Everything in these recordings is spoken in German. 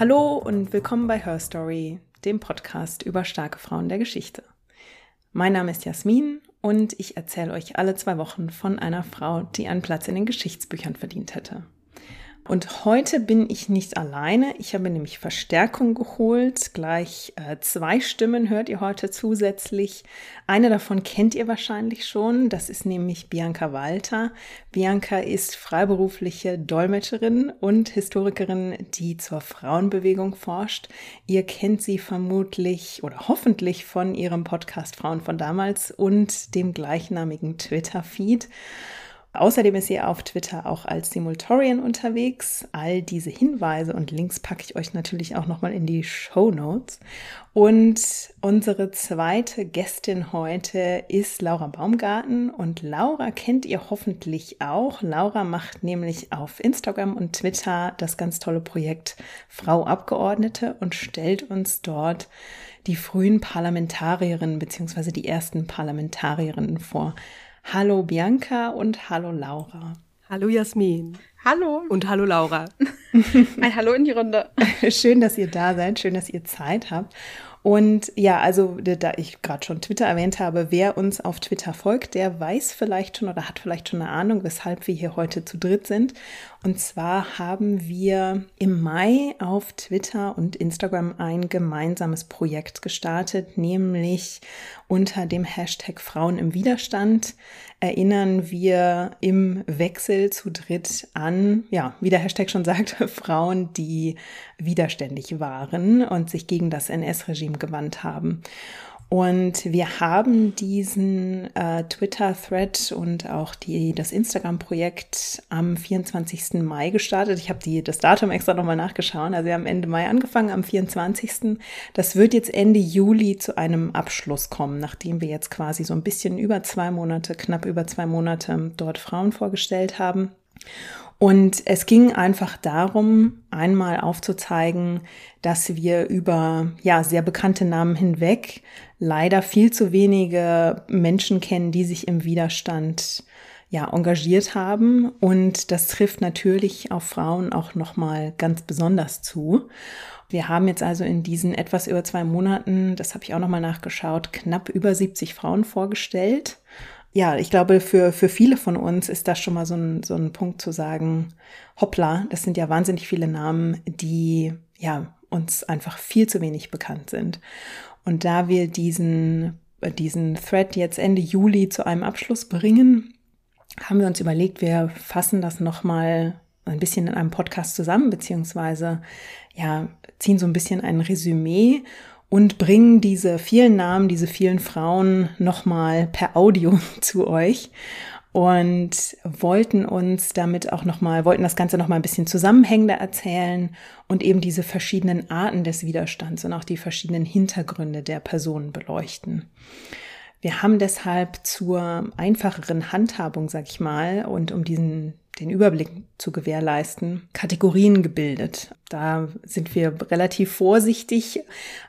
Hallo und willkommen bei Her Story, dem Podcast über starke Frauen der Geschichte. Mein Name ist Jasmin und ich erzähle euch alle zwei Wochen von einer Frau, die einen Platz in den Geschichtsbüchern verdient hätte. Und heute bin ich nicht alleine. Ich habe nämlich Verstärkung geholt. Gleich äh, zwei Stimmen hört ihr heute zusätzlich. Eine davon kennt ihr wahrscheinlich schon. Das ist nämlich Bianca Walter. Bianca ist freiberufliche Dolmetscherin und Historikerin, die zur Frauenbewegung forscht. Ihr kennt sie vermutlich oder hoffentlich von ihrem Podcast Frauen von damals und dem gleichnamigen Twitter-Feed. Außerdem ist sie auf Twitter auch als Simultorian unterwegs. All diese Hinweise und Links packe ich euch natürlich auch nochmal in die Show Notes. Und unsere zweite Gästin heute ist Laura Baumgarten und Laura kennt ihr hoffentlich auch. Laura macht nämlich auf Instagram und Twitter das ganz tolle Projekt Frau Abgeordnete und stellt uns dort die frühen Parlamentarierinnen bzw. die ersten Parlamentarierinnen vor. Hallo Bianca und hallo Laura. Hallo Jasmin. Hallo. Und hallo Laura. Ein Hallo in die Runde. Schön, dass ihr da seid, schön, dass ihr Zeit habt. Und ja, also da ich gerade schon Twitter erwähnt habe, wer uns auf Twitter folgt, der weiß vielleicht schon oder hat vielleicht schon eine Ahnung, weshalb wir hier heute zu dritt sind. Und zwar haben wir im Mai auf Twitter und Instagram ein gemeinsames Projekt gestartet, nämlich unter dem Hashtag Frauen im Widerstand erinnern wir im Wechsel zu dritt an, ja, wie der Hashtag schon sagt, Frauen, die widerständig waren und sich gegen das NS-Regime gewandt haben. Und wir haben diesen äh, Twitter-Thread und auch die, das Instagram-Projekt am 24. Mai gestartet. Ich habe die, das Datum extra nochmal nachgeschaut. Also wir haben Ende Mai angefangen, am 24. Das wird jetzt Ende Juli zu einem Abschluss kommen, nachdem wir jetzt quasi so ein bisschen über zwei Monate, knapp über zwei Monate dort Frauen vorgestellt haben. Und es ging einfach darum, einmal aufzuzeigen, dass wir über ja sehr bekannte Namen hinweg leider viel zu wenige Menschen kennen, die sich im Widerstand ja engagiert haben und das trifft natürlich auf Frauen auch noch mal ganz besonders zu. Wir haben jetzt also in diesen etwas über zwei Monaten, das habe ich auch noch mal nachgeschaut, knapp über 70 Frauen vorgestellt ja, ich glaube, für, für viele von uns ist das schon mal so ein, so ein Punkt zu sagen, hoppla, das sind ja wahnsinnig viele Namen, die ja uns einfach viel zu wenig bekannt sind. Und da wir diesen, diesen Thread jetzt Ende Juli zu einem Abschluss bringen, haben wir uns überlegt, wir fassen das nochmal ein bisschen in einem Podcast zusammen, beziehungsweise ja, ziehen so ein bisschen ein Resümee und bringen diese vielen Namen, diese vielen Frauen nochmal per Audio zu euch und wollten uns damit auch nochmal, wollten das Ganze nochmal ein bisschen zusammenhängender erzählen und eben diese verschiedenen Arten des Widerstands und auch die verschiedenen Hintergründe der Personen beleuchten. Wir haben deshalb zur einfacheren Handhabung, sag ich mal, und um diesen den Überblick zu gewährleisten, Kategorien gebildet. Da sind wir relativ vorsichtig.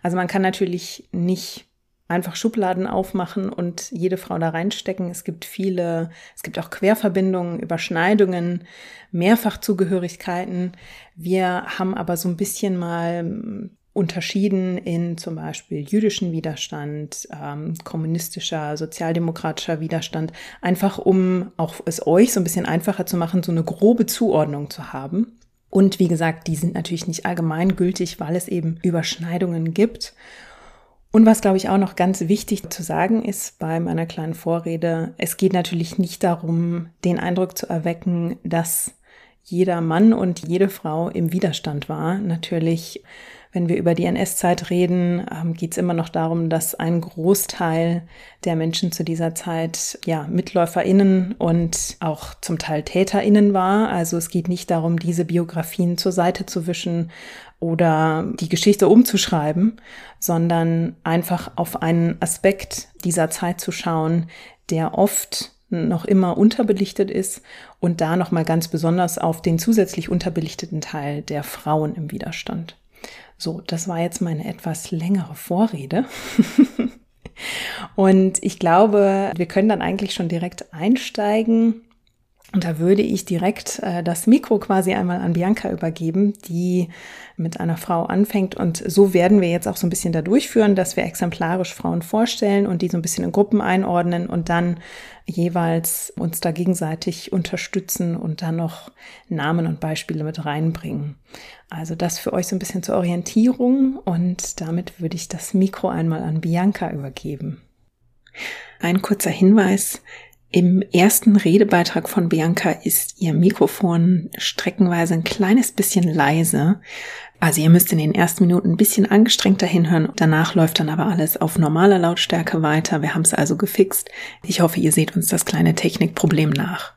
Also man kann natürlich nicht einfach Schubladen aufmachen und jede Frau da reinstecken. Es gibt viele, es gibt auch Querverbindungen, Überschneidungen, Mehrfachzugehörigkeiten. Wir haben aber so ein bisschen mal unterschieden in zum Beispiel jüdischen Widerstand, ähm, kommunistischer, sozialdemokratischer Widerstand, einfach um auch es euch so ein bisschen einfacher zu machen, so eine grobe Zuordnung zu haben. Und wie gesagt, die sind natürlich nicht allgemeingültig, weil es eben Überschneidungen gibt. Und was, glaube ich, auch noch ganz wichtig zu sagen ist bei meiner kleinen Vorrede, es geht natürlich nicht darum, den Eindruck zu erwecken, dass jeder Mann und jede Frau im Widerstand war. Natürlich wenn wir über die NS-Zeit reden, ähm, geht es immer noch darum, dass ein Großteil der Menschen zu dieser Zeit ja MitläuferInnen und auch zum Teil TäterInnen war. Also es geht nicht darum, diese Biografien zur Seite zu wischen oder die Geschichte umzuschreiben, sondern einfach auf einen Aspekt dieser Zeit zu schauen, der oft noch immer unterbelichtet ist und da noch mal ganz besonders auf den zusätzlich unterbelichteten Teil der Frauen im Widerstand. So, das war jetzt meine etwas längere Vorrede. Und ich glaube, wir können dann eigentlich schon direkt einsteigen. Und da würde ich direkt äh, das Mikro quasi einmal an Bianca übergeben, die mit einer Frau anfängt. Und so werden wir jetzt auch so ein bisschen da durchführen, dass wir exemplarisch Frauen vorstellen und die so ein bisschen in Gruppen einordnen und dann jeweils uns da gegenseitig unterstützen und dann noch Namen und Beispiele mit reinbringen. Also das für euch so ein bisschen zur Orientierung und damit würde ich das Mikro einmal an Bianca übergeben. Ein kurzer Hinweis. Im ersten Redebeitrag von Bianca ist ihr Mikrofon streckenweise ein kleines bisschen leise. Also ihr müsst in den ersten Minuten ein bisschen angestrengter hinhören. Danach läuft dann aber alles auf normaler Lautstärke weiter. Wir haben es also gefixt. Ich hoffe, ihr seht uns das kleine Technikproblem nach.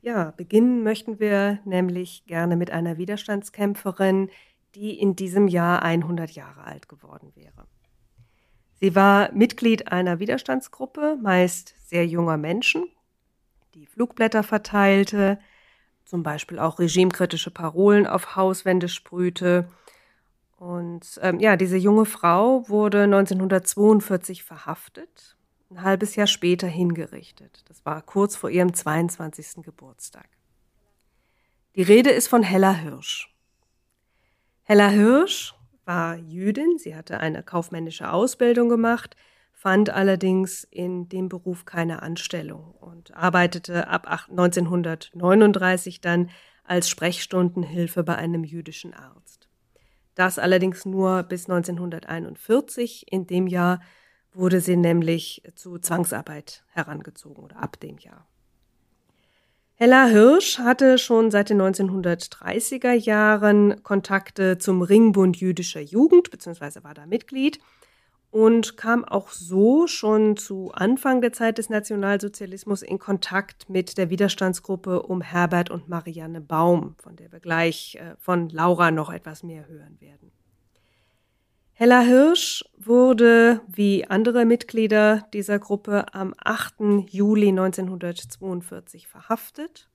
Ja, beginnen möchten wir nämlich gerne mit einer Widerstandskämpferin, die in diesem Jahr 100 Jahre alt geworden wäre. Sie war Mitglied einer Widerstandsgruppe, meist sehr junger Menschen, die Flugblätter verteilte, zum Beispiel auch regimekritische Parolen auf Hauswände sprühte. Und ähm, ja, diese junge Frau wurde 1942 verhaftet, ein halbes Jahr später hingerichtet. Das war kurz vor ihrem 22. Geburtstag. Die Rede ist von Hella Hirsch. Hella Hirsch war Jüdin, sie hatte eine kaufmännische Ausbildung gemacht, fand allerdings in dem Beruf keine Anstellung und arbeitete ab 1939 dann als Sprechstundenhilfe bei einem jüdischen Arzt. Das allerdings nur bis 1941. In dem Jahr wurde sie nämlich zu Zwangsarbeit herangezogen oder ab dem Jahr. Hella Hirsch hatte schon seit den 1930er Jahren Kontakte zum Ringbund jüdischer Jugend, beziehungsweise war da Mitglied und kam auch so schon zu Anfang der Zeit des Nationalsozialismus in Kontakt mit der Widerstandsgruppe um Herbert und Marianne Baum, von der wir gleich äh, von Laura noch etwas mehr hören werden. Hella Hirsch wurde wie andere Mitglieder dieser Gruppe am 8. Juli 1942 verhaftet.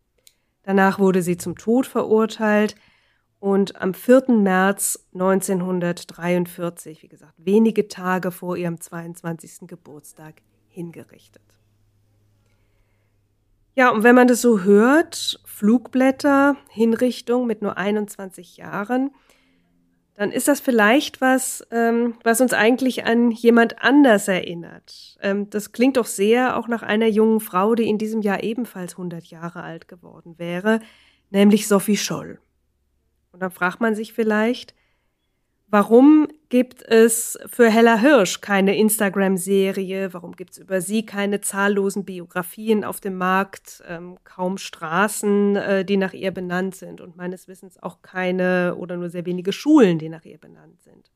Danach wurde sie zum Tod verurteilt und am 4. März 1943, wie gesagt, wenige Tage vor ihrem 22. Geburtstag, hingerichtet. Ja, und wenn man das so hört, Flugblätter, Hinrichtung mit nur 21 Jahren, dann ist das vielleicht was, ähm, was uns eigentlich an jemand anders erinnert. Ähm, das klingt doch sehr auch nach einer jungen Frau, die in diesem Jahr ebenfalls 100 Jahre alt geworden wäre, nämlich Sophie Scholl. Und dann fragt man sich vielleicht, Warum gibt es für Hella Hirsch keine Instagram-Serie? Warum gibt es über sie keine zahllosen Biografien auf dem Markt? Ähm, kaum Straßen, äh, die nach ihr benannt sind und meines Wissens auch keine oder nur sehr wenige Schulen, die nach ihr benannt sind.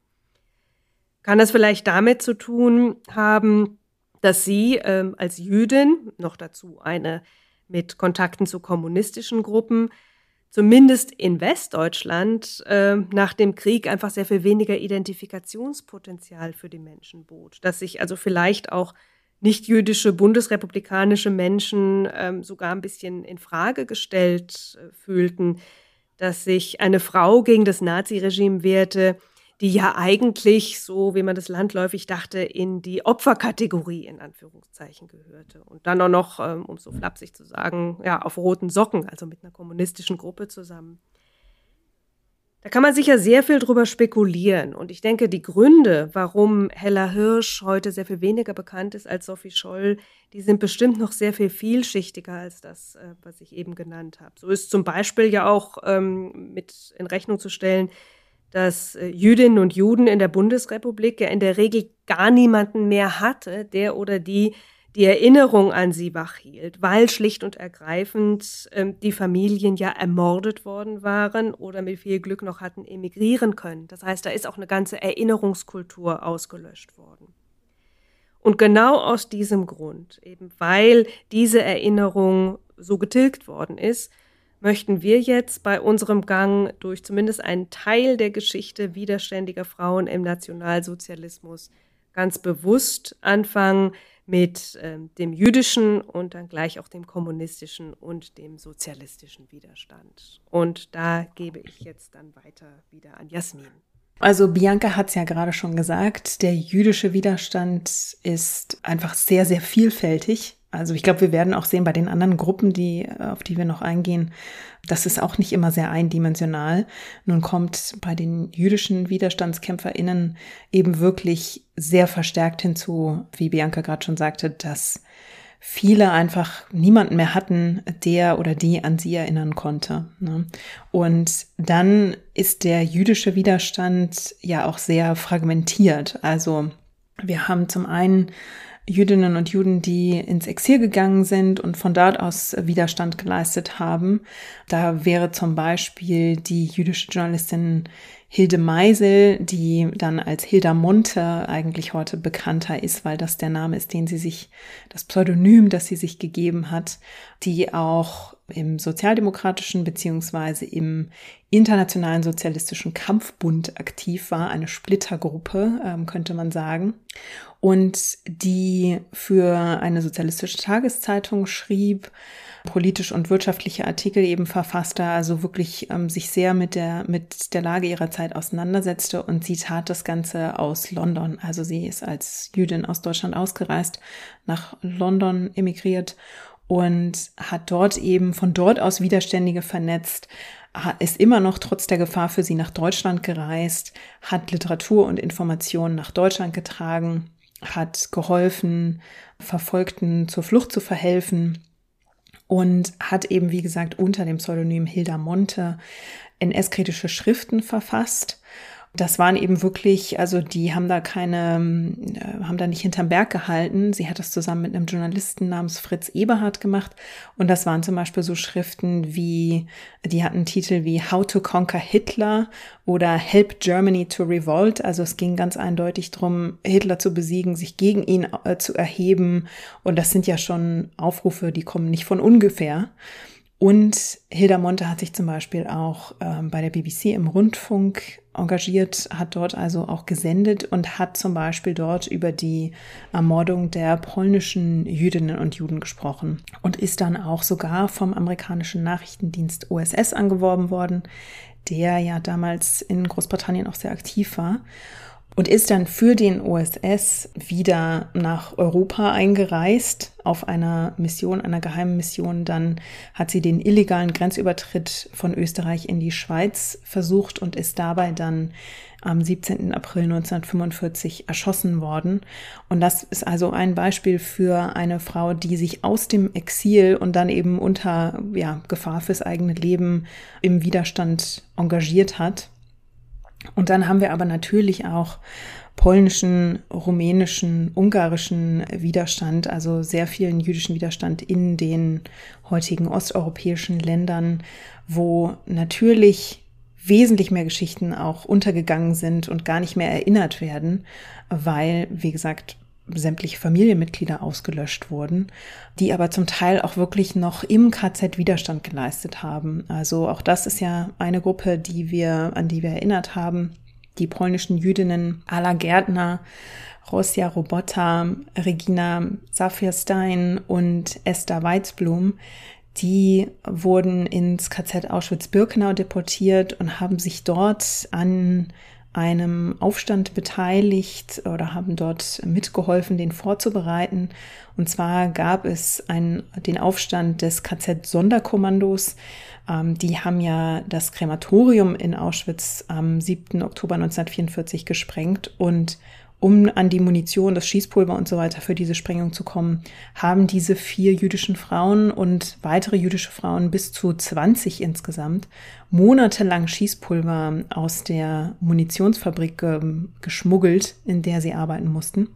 Kann das vielleicht damit zu tun haben, dass sie ähm, als Jüdin, noch dazu eine mit Kontakten zu kommunistischen Gruppen, zumindest in Westdeutschland äh, nach dem Krieg einfach sehr viel weniger Identifikationspotenzial für die Menschen bot. Dass sich also vielleicht auch nicht-jüdische bundesrepublikanische Menschen ähm, sogar ein bisschen in Frage gestellt äh, fühlten, dass sich eine Frau gegen das Naziregime wehrte, die ja eigentlich, so wie man das landläufig dachte, in die Opferkategorie in Anführungszeichen gehörte. Und dann auch noch, ähm, um so flapsig zu sagen, ja, auf roten Socken, also mit einer kommunistischen Gruppe zusammen. Da kann man sicher sehr viel drüber spekulieren. Und ich denke, die Gründe, warum Hella Hirsch heute sehr viel weniger bekannt ist als Sophie Scholl, die sind bestimmt noch sehr viel vielschichtiger als das, äh, was ich eben genannt habe. So ist zum Beispiel ja auch ähm, mit in Rechnung zu stellen, dass äh, Jüdinnen und Juden in der Bundesrepublik ja in der Regel gar niemanden mehr hatte, der oder die die Erinnerung an sie wachhielt, weil schlicht und ergreifend ähm, die Familien ja ermordet worden waren oder mit viel Glück noch hatten emigrieren können. Das heißt, da ist auch eine ganze Erinnerungskultur ausgelöscht worden. Und genau aus diesem Grund, eben weil diese Erinnerung so getilgt worden ist, möchten wir jetzt bei unserem Gang durch zumindest einen Teil der Geschichte widerständiger Frauen im Nationalsozialismus ganz bewusst anfangen mit äh, dem jüdischen und dann gleich auch dem kommunistischen und dem sozialistischen Widerstand. Und da gebe ich jetzt dann weiter wieder an Jasmin. Also Bianca hat es ja gerade schon gesagt, der jüdische Widerstand ist einfach sehr, sehr vielfältig Also ich glaube, wir werden auch sehen bei den anderen Gruppen, die, auf die wir noch eingehen, das ist auch nicht immer sehr eindimensional. Nun kommt bei den jüdischen WiderstandskämpferInnen eben wirklich sehr verstärkt hinzu, wie Bianca gerade schon sagte, dass viele einfach niemanden mehr hatten, der oder die an sie erinnern konnte. Ne? Und dann ist der jüdische Widerstand ja auch sehr fragmentiert. Also wir haben zum einen Jüdinnen und Juden, die ins Exil gegangen sind und von dort aus Widerstand geleistet haben. Da wäre zum Beispiel die jüdische Journalistin Hilde Meisel, die dann als Hilda Monte eigentlich heute bekannter ist, weil das der Name ist, den sie sich, das Pseudonym, das sie sich gegeben hat, die auch im sozialdemokratischen beziehungsweise im internationalen sozialistischen Kampfbund aktiv war, eine Splittergruppe, ähm, könnte man sagen, und die für eine sozialistische Tageszeitung schrieb, politisch und wirtschaftliche Artikel eben verfasste, also wirklich ähm, sich sehr mit der, mit der Lage ihrer Zeit auseinandersetzte und sie tat das Ganze aus London. Also sie ist als Jüdin aus Deutschland ausgereist, nach London emigriert und hat dort eben von dort aus Widerständige vernetzt, ist immer noch trotz der Gefahr für sie nach Deutschland gereist, hat Literatur und Informationen nach Deutschland getragen, hat geholfen, Verfolgten zur Flucht zu verhelfen und hat eben, wie gesagt, unter dem Pseudonym Hilda Monte NS-kritische Schriften verfasst das waren eben wirklich, also die haben da keine, äh, haben da nicht hinterm Berg gehalten. Sie hat das zusammen mit einem Journalisten namens Fritz Eberhardt gemacht. Und das waren zum Beispiel so Schriften wie, die hatten Titel wie How to Conquer Hitler oder Help Germany to Revolt. Also es ging ganz eindeutig drum, Hitler zu besiegen, sich gegen ihn äh, zu erheben. Und das sind ja schon Aufrufe, die kommen nicht von ungefähr. Und Hilda Monte hat sich zum Beispiel auch ähm, bei der BBC im Rundfunk engagiert, hat dort also auch gesendet und hat zum Beispiel dort über die Ermordung der polnischen Jüdinnen und Juden gesprochen und ist dann auch sogar vom amerikanischen Nachrichtendienst OSS angeworben worden, der ja damals in Großbritannien auch sehr aktiv war und ist dann für den OSS wieder nach Europa eingereist auf einer Mission, einer geheimen Mission. Dann hat sie den illegalen Grenzübertritt von Österreich in die Schweiz versucht und ist dabei dann am 17. April 1945 erschossen worden. Und das ist also ein Beispiel für eine Frau, die sich aus dem Exil und dann eben unter ja, Gefahr fürs eigene Leben im Widerstand engagiert hat und dann haben wir aber natürlich auch polnischen, rumänischen, ungarischen Widerstand, also sehr vielen jüdischen Widerstand in den heutigen osteuropäischen Ländern, wo natürlich wesentlich mehr Geschichten auch untergegangen sind und gar nicht mehr erinnert werden, weil, wie gesagt, sämtliche Familienmitglieder ausgelöscht wurden, die aber zum Teil auch wirklich noch im KZ Widerstand geleistet haben. Also auch das ist ja eine Gruppe, die wir, an die wir erinnert haben. Die polnischen Jüdinnen Ala Gärtner, Rosia Robota, Regina Safirstein und Esther Weizblum, die wurden ins KZ Auschwitz-Birkenau deportiert und haben sich dort an einem Aufstand beteiligt oder haben dort mitgeholfen, den vorzubereiten. Und zwar gab es einen, den Aufstand des KZ-Sonderkommandos. Ähm, die haben ja das Krematorium in Auschwitz am 7. Oktober 1944 gesprengt und um an die Munition, das Schießpulver und so weiter für diese Sprengung zu kommen, haben diese vier jüdischen Frauen und weitere jüdische Frauen bis zu 20 insgesamt monatelang Schießpulver aus der Munitionsfabrik ge geschmuggelt, in der sie arbeiten mussten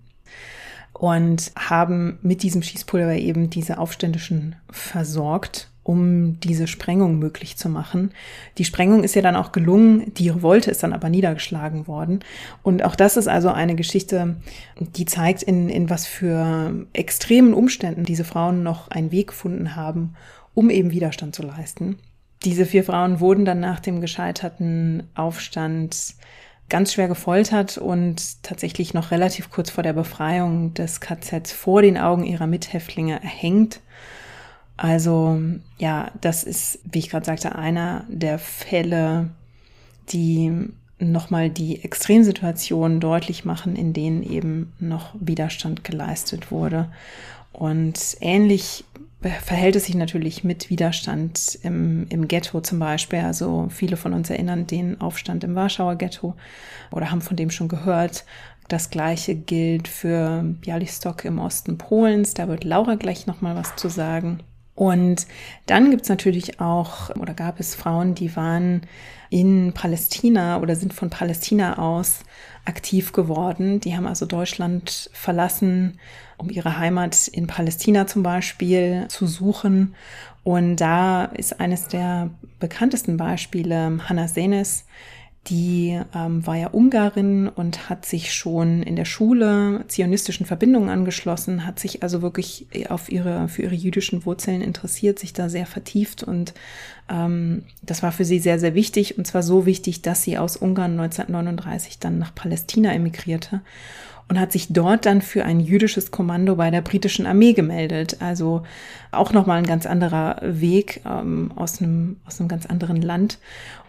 und haben mit diesem Schießpulver eben diese Aufständischen versorgt um diese Sprengung möglich zu machen. Die Sprengung ist ja dann auch gelungen, die Revolte ist dann aber niedergeschlagen worden. Und auch das ist also eine Geschichte, die zeigt, in, in was für extremen Umständen diese Frauen noch einen Weg gefunden haben, um eben Widerstand zu leisten. Diese vier Frauen wurden dann nach dem gescheiterten Aufstand ganz schwer gefoltert und tatsächlich noch relativ kurz vor der Befreiung des KZs vor den Augen ihrer Mithäftlinge erhängt. Also ja, das ist, wie ich gerade sagte, einer der Fälle, die nochmal die Extremsituationen deutlich machen, in denen eben noch Widerstand geleistet wurde. Und ähnlich verhält es sich natürlich mit Widerstand im, im Ghetto zum Beispiel. Also viele von uns erinnern den Aufstand im Warschauer Ghetto oder haben von dem schon gehört. Das gleiche gilt für Bialystok im Osten Polens. Da wird Laura gleich nochmal was zu sagen. Und dann gibt's natürlich auch, oder gab es Frauen, die waren in Palästina oder sind von Palästina aus aktiv geworden. Die haben also Deutschland verlassen, um ihre Heimat in Palästina zum Beispiel zu suchen. Und da ist eines der bekanntesten Beispiele Hannah Senes, die ähm, war ja Ungarin und hat sich schon in der Schule zionistischen Verbindungen angeschlossen, hat sich also wirklich auf ihre, für ihre jüdischen Wurzeln interessiert, sich da sehr vertieft und ähm, das war für sie sehr, sehr wichtig und zwar so wichtig, dass sie aus Ungarn 1939 dann nach Palästina emigrierte und hat sich dort dann für ein jüdisches Kommando bei der britischen Armee gemeldet. Also auch nochmal ein ganz anderer Weg ähm, aus, einem, aus einem ganz anderen Land.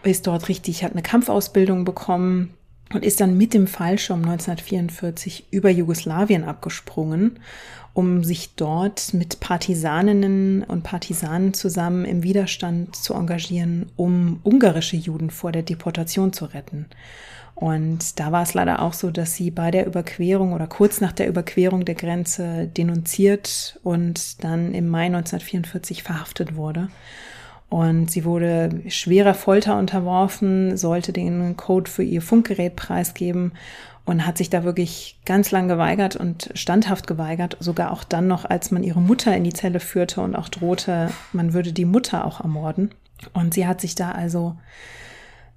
Ist dort richtig, hat eine Kampfausbildung bekommen und ist dann mit dem Fallschirm 1944 über Jugoslawien abgesprungen, um sich dort mit Partisaninnen und Partisanen zusammen im Widerstand zu engagieren, um ungarische Juden vor der Deportation zu retten. Und da war es leider auch so, dass sie bei der Überquerung oder kurz nach der Überquerung der Grenze denunziert und dann im Mai 1944 verhaftet wurde. Und sie wurde schwerer Folter unterworfen, sollte den Code für ihr Funkgerät preisgeben und hat sich da wirklich ganz lang geweigert und standhaft geweigert, sogar auch dann noch, als man ihre Mutter in die Zelle führte und auch drohte, man würde die Mutter auch ermorden. Und sie hat sich da also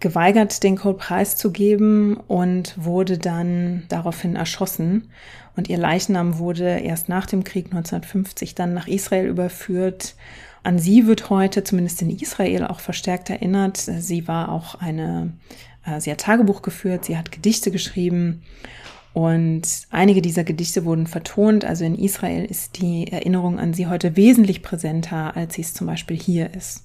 geweigert, den Code preiszugeben und wurde dann daraufhin erschossen. Und ihr Leichnam wurde erst nach dem Krieg 1950 dann nach Israel überführt. An sie wird heute, zumindest in Israel, auch verstärkt erinnert. Sie war auch eine, äh, sie hat Tagebuch geführt, sie hat Gedichte geschrieben und einige dieser Gedichte wurden vertont. Also in Israel ist die Erinnerung an sie heute wesentlich präsenter, als sie es zum Beispiel hier ist.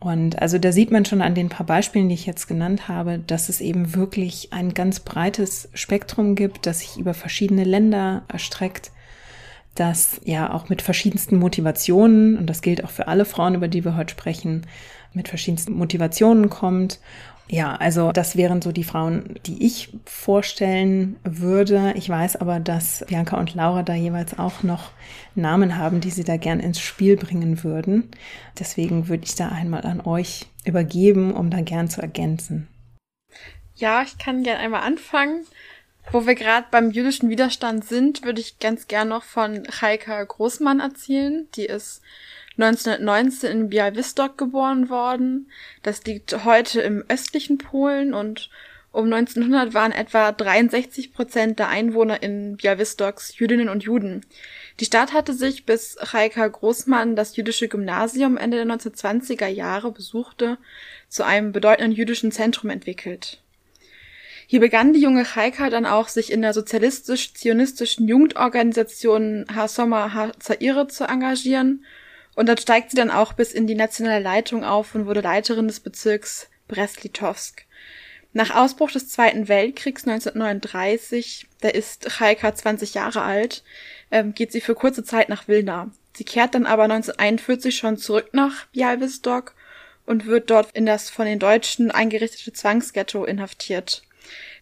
Und also da sieht man schon an den paar Beispielen, die ich jetzt genannt habe, dass es eben wirklich ein ganz breites Spektrum gibt, das sich über verschiedene Länder erstreckt, das ja auch mit verschiedensten Motivationen, und das gilt auch für alle Frauen, über die wir heute sprechen, mit verschiedensten Motivationen kommt ja, also das wären so die Frauen, die ich vorstellen würde. Ich weiß aber, dass Bianca und Laura da jeweils auch noch Namen haben, die sie da gern ins Spiel bringen würden. Deswegen würde ich da einmal an euch übergeben, um da gern zu ergänzen. Ja, ich kann gern einmal anfangen. Wo wir gerade beim jüdischen Widerstand sind, würde ich ganz gern noch von Heika Großmann erzählen. Die ist 1919 in Białystok geboren worden. Das liegt heute im östlichen Polen und um 1900 waren etwa 63 Prozent der Einwohner in Białystoks Jüdinnen und Juden. Die Stadt hatte sich, bis Heika Großmann das jüdische Gymnasium Ende der 1920er Jahre besuchte, zu einem bedeutenden jüdischen Zentrum entwickelt. Hier begann die junge Heika dann auch, sich in der sozialistisch-zionistischen Jugendorganisation Ha-Sommer Ha-Zaire zu engagieren und dort steigt sie dann auch bis in die nationale Leitung auf und wurde Leiterin des Bezirks Brest-Litovsk. Nach Ausbruch des Zweiten Weltkriegs 1939, da ist Chaika 20 Jahre alt, ähm, geht sie für kurze Zeit nach Wilna. Sie kehrt dann aber 1941 schon zurück nach Bialystok und wird dort in das von den Deutschen eingerichtete Zwangsghetto inhaftiert.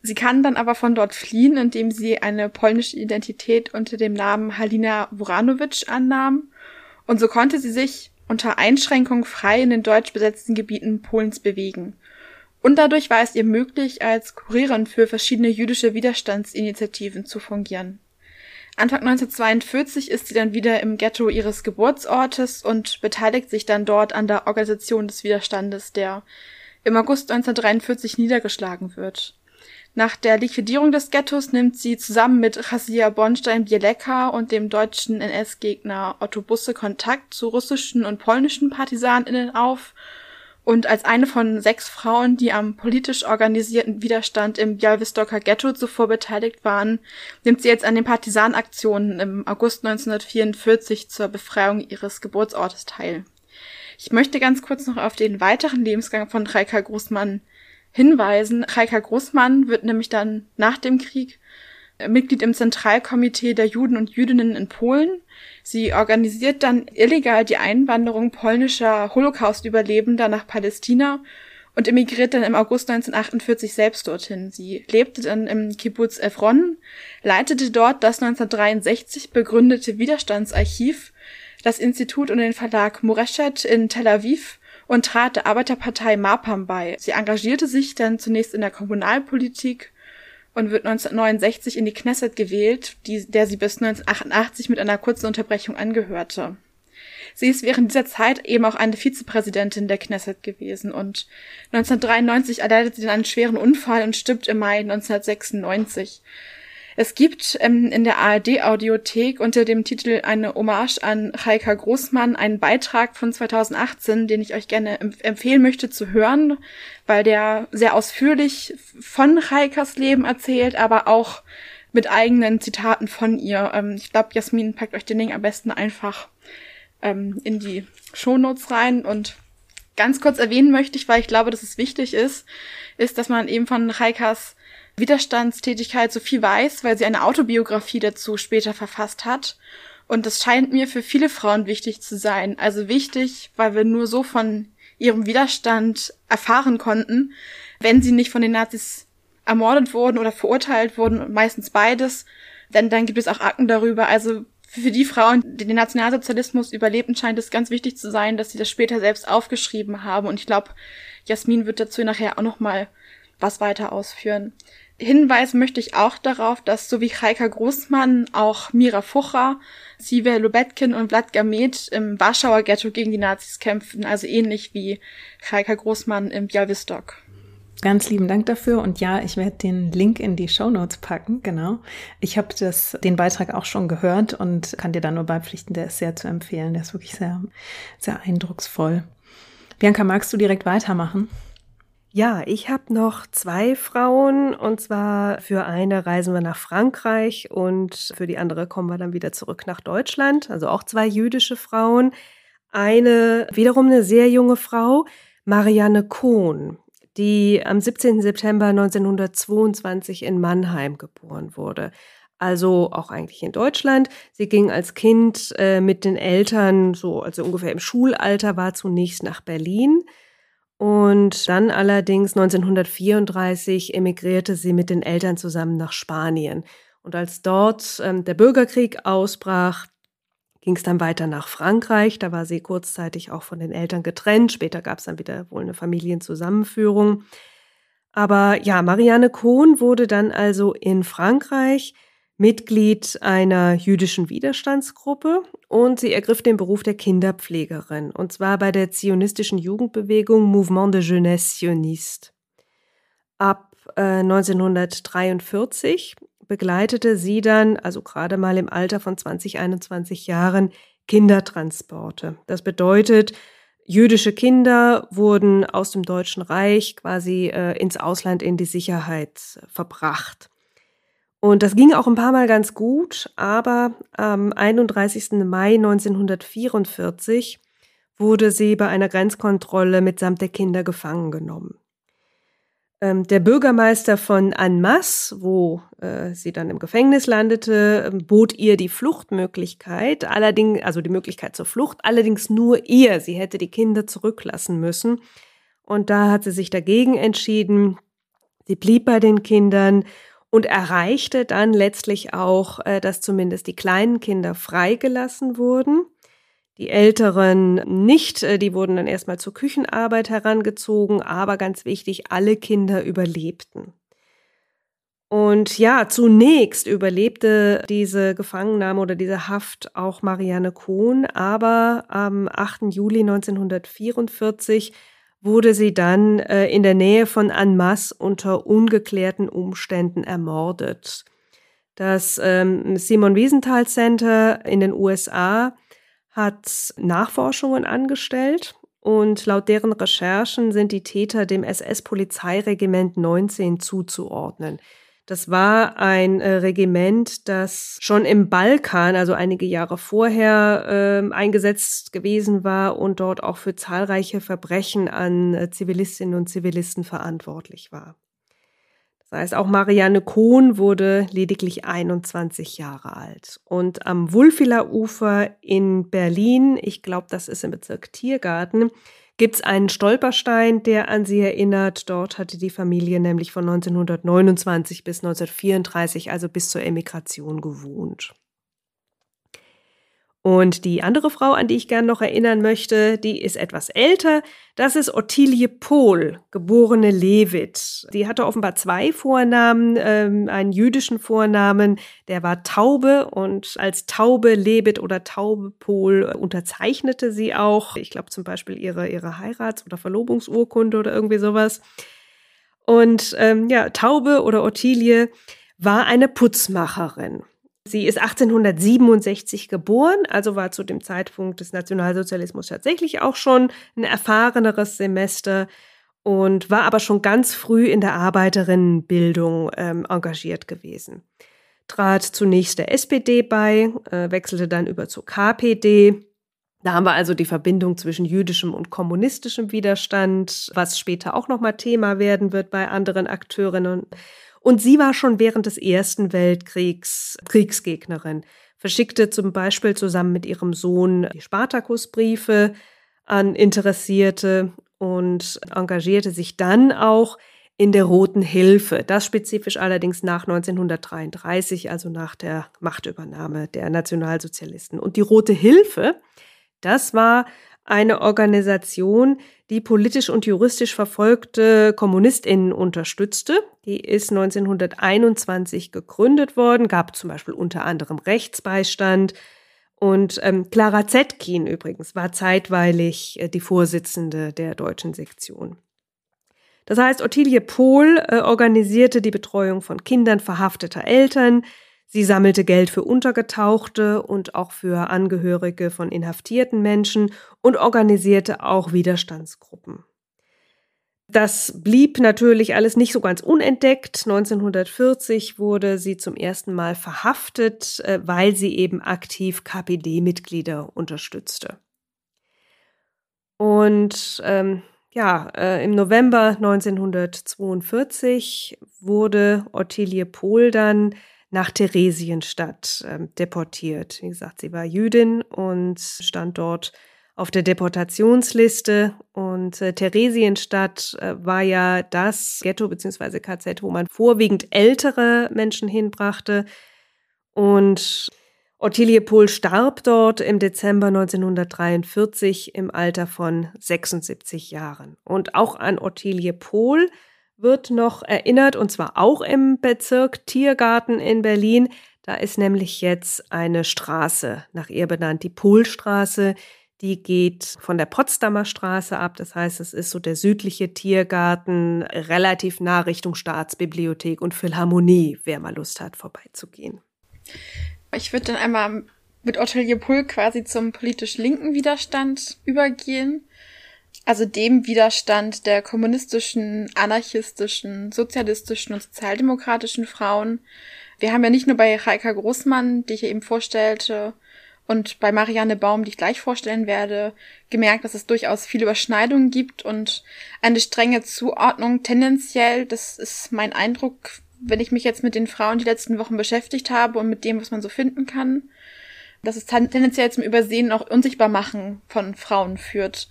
Sie kann dann aber von dort fliehen, indem sie eine polnische Identität unter dem Namen Halina Wuranowitsch annahm und so konnte sie sich unter Einschränkung frei in den deutsch besetzten Gebieten Polens bewegen. Und dadurch war es ihr möglich, als Kurierin für verschiedene jüdische Widerstandsinitiativen zu fungieren. Anfang 1942 ist sie dann wieder im Ghetto ihres Geburtsortes und beteiligt sich dann dort an der Organisation des Widerstandes, der im August 1943 niedergeschlagen wird. Nach der Liquidierung des Ghettos nimmt sie zusammen mit Chasia Bornstein-Bieleka und dem deutschen NS-Gegner Otto Busse Kontakt zu russischen und polnischen PartisanInnen auf und als eine von sechs Frauen, die am politisch organisierten Widerstand im Białegostoker Ghetto zuvor beteiligt waren, nimmt sie jetzt an den Partisanaktionen im August 1944 zur Befreiung ihres Geburtsortes teil. Ich möchte ganz kurz noch auf den weiteren Lebensgang von Reika Großmann hinweisen. Reika Großmann wird nämlich dann nach dem Krieg Mitglied im Zentralkomitee der Juden und Jüdinnen in Polen. Sie organisiert dann illegal die Einwanderung polnischer Holocaust-Überlebender nach Palästina und emigriert dann im August 1948 selbst dorthin. Sie lebte dann im Kibbutz Evron, leitete dort das 1963 begründete Widerstandsarchiv, das Institut und den Verlag Moreshet in Tel Aviv und trat der Arbeiterpartei Mapam bei. Sie engagierte sich dann zunächst in der Kommunalpolitik und wird 1969 in die Knesset gewählt, die, der sie bis 1988 mit einer kurzen Unterbrechung angehörte. Sie ist während dieser Zeit eben auch eine Vizepräsidentin der Knesset gewesen und 1993 erleidet sie dann einen schweren Unfall und stirbt im Mai 1996. Es gibt ähm, in der ARD-Audiothek unter dem Titel eine Hommage an Heika Großmann einen Beitrag von 2018, den ich euch gerne empf empfehlen möchte zu hören, weil der sehr ausführlich von Heikas Leben erzählt, aber auch mit eigenen Zitaten von ihr. Ähm, ich glaube, Jasmin packt euch den Link am besten einfach ähm, in die Shownotes rein und ganz kurz erwähnen möchte ich, weil ich glaube, dass es wichtig ist, ist, dass man eben von Heikas Widerstandstätigkeit so viel weiß, weil sie eine Autobiografie dazu später verfasst hat. Und das scheint mir für viele Frauen wichtig zu sein. Also wichtig, weil wir nur so von ihrem Widerstand erfahren konnten, wenn sie nicht von den Nazis ermordet wurden oder verurteilt wurden, meistens beides. Denn dann gibt es auch Akten darüber. Also für die Frauen, die den Nationalsozialismus überlebten, scheint es ganz wichtig zu sein, dass sie das später selbst aufgeschrieben haben. Und ich glaube, Jasmin wird dazu nachher auch noch mal was weiter ausführen hinweisen möchte ich auch darauf, dass so wie Heika Großmann auch Mira Fucher, Sive Lubetkin und Vlad Gamet im Warschauer Ghetto gegen die Nazis kämpften, also ähnlich wie Heika Großmann im Białystok. Ganz lieben Dank dafür und ja, ich werde den Link in die Show Notes packen, genau. Ich habe den Beitrag auch schon gehört und kann dir da nur beipflichten, der ist sehr zu empfehlen, der ist wirklich sehr sehr eindrucksvoll. Bianca, magst du direkt weitermachen? Ja, ich habe noch zwei Frauen und zwar für eine reisen wir nach Frankreich und für die andere kommen wir dann wieder zurück nach Deutschland. Also auch zwei jüdische Frauen. Eine wiederum eine sehr junge Frau, Marianne Kohn, die am 17. September 1922 in Mannheim geboren wurde. Also auch eigentlich in Deutschland. Sie ging als Kind äh, mit den Eltern, so also ungefähr im Schulalter, war zunächst nach Berlin und dann allerdings 1934 emigrierte sie mit den Eltern zusammen nach Spanien. Und als dort ähm, der Bürgerkrieg ausbrach, ging es dann weiter nach Frankreich. Da war sie kurzzeitig auch von den Eltern getrennt. Später gab es dann wieder wohl eine Familienzusammenführung. Aber ja, Marianne Kohn wurde dann also in Frankreich Mitglied einer jüdischen Widerstandsgruppe und sie ergriff den Beruf der Kinderpflegerin, und zwar bei der zionistischen Jugendbewegung Mouvement de Jeunesse Sioniste. Ab äh, 1943 begleitete sie dann, also gerade mal im Alter von 20, 21 Jahren, Kindertransporte. Das bedeutet, jüdische Kinder wurden aus dem Deutschen Reich quasi äh, ins Ausland in die Sicherheit verbracht. Und das ging auch ein paar Mal ganz gut, aber am 31. Mai 1944 wurde sie bei einer Grenzkontrolle mitsamt der Kinder gefangen genommen. Ähm, der Bürgermeister von Annemasse, wo äh, sie dann im Gefängnis landete, ähm, bot ihr die Fluchtmöglichkeit, allerdings, also die Möglichkeit zur Flucht, allerdings nur ihr. Sie hätte die Kinder zurücklassen müssen. Und da hat sie sich dagegen entschieden. Sie blieb bei den Kindern und erreichte dann letztlich auch, äh, dass zumindest die kleinen Kinder freigelassen wurden. Die Älteren nicht, äh, die wurden dann erstmal zur Küchenarbeit herangezogen, aber ganz wichtig, alle Kinder überlebten. Und ja, zunächst überlebte diese Gefangennahme oder diese Haft auch Marianne Kohn, aber am 8. Juli 1944 wurde sie dann äh, in der Nähe von Annemasse unter ungeklärten Umständen ermordet. Das ähm, Simon Wiesenthal Center in den USA hat Nachforschungen angestellt und laut deren Recherchen sind die Täter dem SS-Polizeiregiment 19 zuzuordnen. Das war ein äh, Regiment, das schon im Balkan, also einige Jahre vorher, äh, eingesetzt gewesen war und dort auch für zahlreiche Verbrechen an äh, Zivilistinnen und Zivilisten verantwortlich war. Das heißt, auch Marianne Kohn wurde lediglich 21 Jahre alt. Und am Wulfiler Ufer in Berlin, ich glaube, das ist im Bezirk Tiergarten, gibt es einen Stolperstein, der an sie erinnert. Dort hatte die Familie nämlich von 1929 bis 1934, also bis zur Emigration, gewohnt. Und die andere Frau, an die ich gern noch erinnern möchte, die ist etwas älter. Das ist Ottilie Pohl, geborene Lewitt. Sie hatte offenbar zwei Vornamen, ähm, einen jüdischen Vornamen, der war Taube und als Taube Lewitt oder Taube Pohl unterzeichnete sie auch, ich glaube zum Beispiel ihre, ihre Heirats- oder Verlobungsurkunde oder irgendwie sowas. Und ähm, ja, Taube oder Ottilie war eine Putzmacherin. Sie ist 1867 geboren, also war zu dem Zeitpunkt des Nationalsozialismus tatsächlich auch schon ein erfahreneres Semester und war aber schon ganz früh in der Arbeiterinnenbildung ähm, engagiert gewesen. Trat zunächst der SPD bei, äh, wechselte dann über zur KPD. Da haben wir also die Verbindung zwischen jüdischem und kommunistischem Widerstand, was später auch nochmal Thema werden wird bei anderen Akteurinnen. Und sie war schon während des Ersten Weltkriegs Kriegsgegnerin, verschickte zum Beispiel zusammen mit ihrem Sohn die Spartakusbriefe an Interessierte und engagierte sich dann auch in der Roten Hilfe. Das spezifisch allerdings nach 1933, also nach der Machtübernahme der Nationalsozialisten. Und die Rote Hilfe, das war eine Organisation, die politisch und juristisch verfolgte Kommunistinnen unterstützte. Die ist 1921 gegründet worden, gab zum Beispiel unter anderem Rechtsbeistand. Und ähm, Clara Zetkin übrigens war zeitweilig äh, die Vorsitzende der deutschen Sektion. Das heißt, Ottilie Pohl äh, organisierte die Betreuung von Kindern verhafteter Eltern, Sie sammelte Geld für Untergetauchte und auch für Angehörige von inhaftierten Menschen und organisierte auch Widerstandsgruppen. Das blieb natürlich alles nicht so ganz unentdeckt. 1940 wurde sie zum ersten Mal verhaftet, äh, weil sie eben aktiv KPD-Mitglieder unterstützte. Und ähm, ja, äh, im November 1942 wurde Ottilie Pohl dann nach Theresienstadt äh, deportiert. Wie gesagt, sie war Jüdin und stand dort auf der Deportationsliste. Und äh, Theresienstadt äh, war ja das Ghetto bzw. KZ, wo man vorwiegend ältere Menschen hinbrachte. Und Ottilie Pohl starb dort im Dezember 1943 im Alter von 76 Jahren. Und auch an Ottilie Pohl wird noch erinnert, und zwar auch im Bezirk Tiergarten in Berlin. Da ist nämlich jetzt eine Straße nach ihr benannt, die Polstraße. Die geht von der Potsdamer Straße ab. Das heißt, es ist so der südliche Tiergarten, relativ nah Richtung Staatsbibliothek und Philharmonie, wer mal Lust hat, vorbeizugehen. Ich würde dann einmal mit Ottilie Pull quasi zum politisch linken Widerstand übergehen also dem Widerstand der kommunistischen, anarchistischen, sozialistischen und sozialdemokratischen Frauen. Wir haben ja nicht nur bei Reika Großmann, die ich eben vorstellte, und bei Marianne Baum, die ich gleich vorstellen werde, gemerkt, dass es durchaus viele Überschneidungen gibt und eine strenge Zuordnung tendenziell, das ist mein Eindruck, wenn ich mich jetzt mit den Frauen die letzten Wochen beschäftigt habe und mit dem, was man so finden kann, dass es tendenziell zum Übersehen auch Unsichtbarmachen von Frauen führt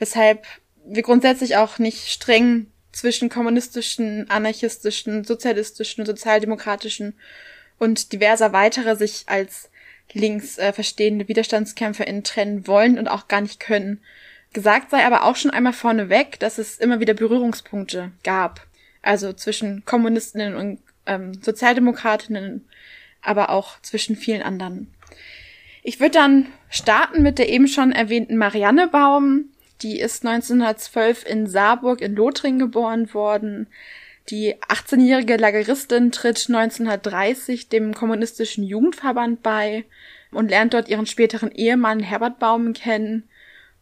weshalb wir grundsätzlich auch nicht streng zwischen kommunistischen, anarchistischen, sozialistischen, sozialdemokratischen und diverser weiterer sich als links äh, verstehende WiderstandskämpferInnen trennen wollen und auch gar nicht können. Gesagt sei aber auch schon einmal vorneweg, dass es immer wieder Berührungspunkte gab. Also zwischen Kommunistinnen und ähm, Sozialdemokratinnen, aber auch zwischen vielen anderen. Ich würde dann starten mit der eben schon erwähnten Marianne Baum, die ist 1912 in Saarburg in Lothringen geboren worden. Die 18-jährige Lageristin tritt 1930 dem kommunistischen Jugendverband bei und lernt dort ihren späteren Ehemann Herbert Baum kennen.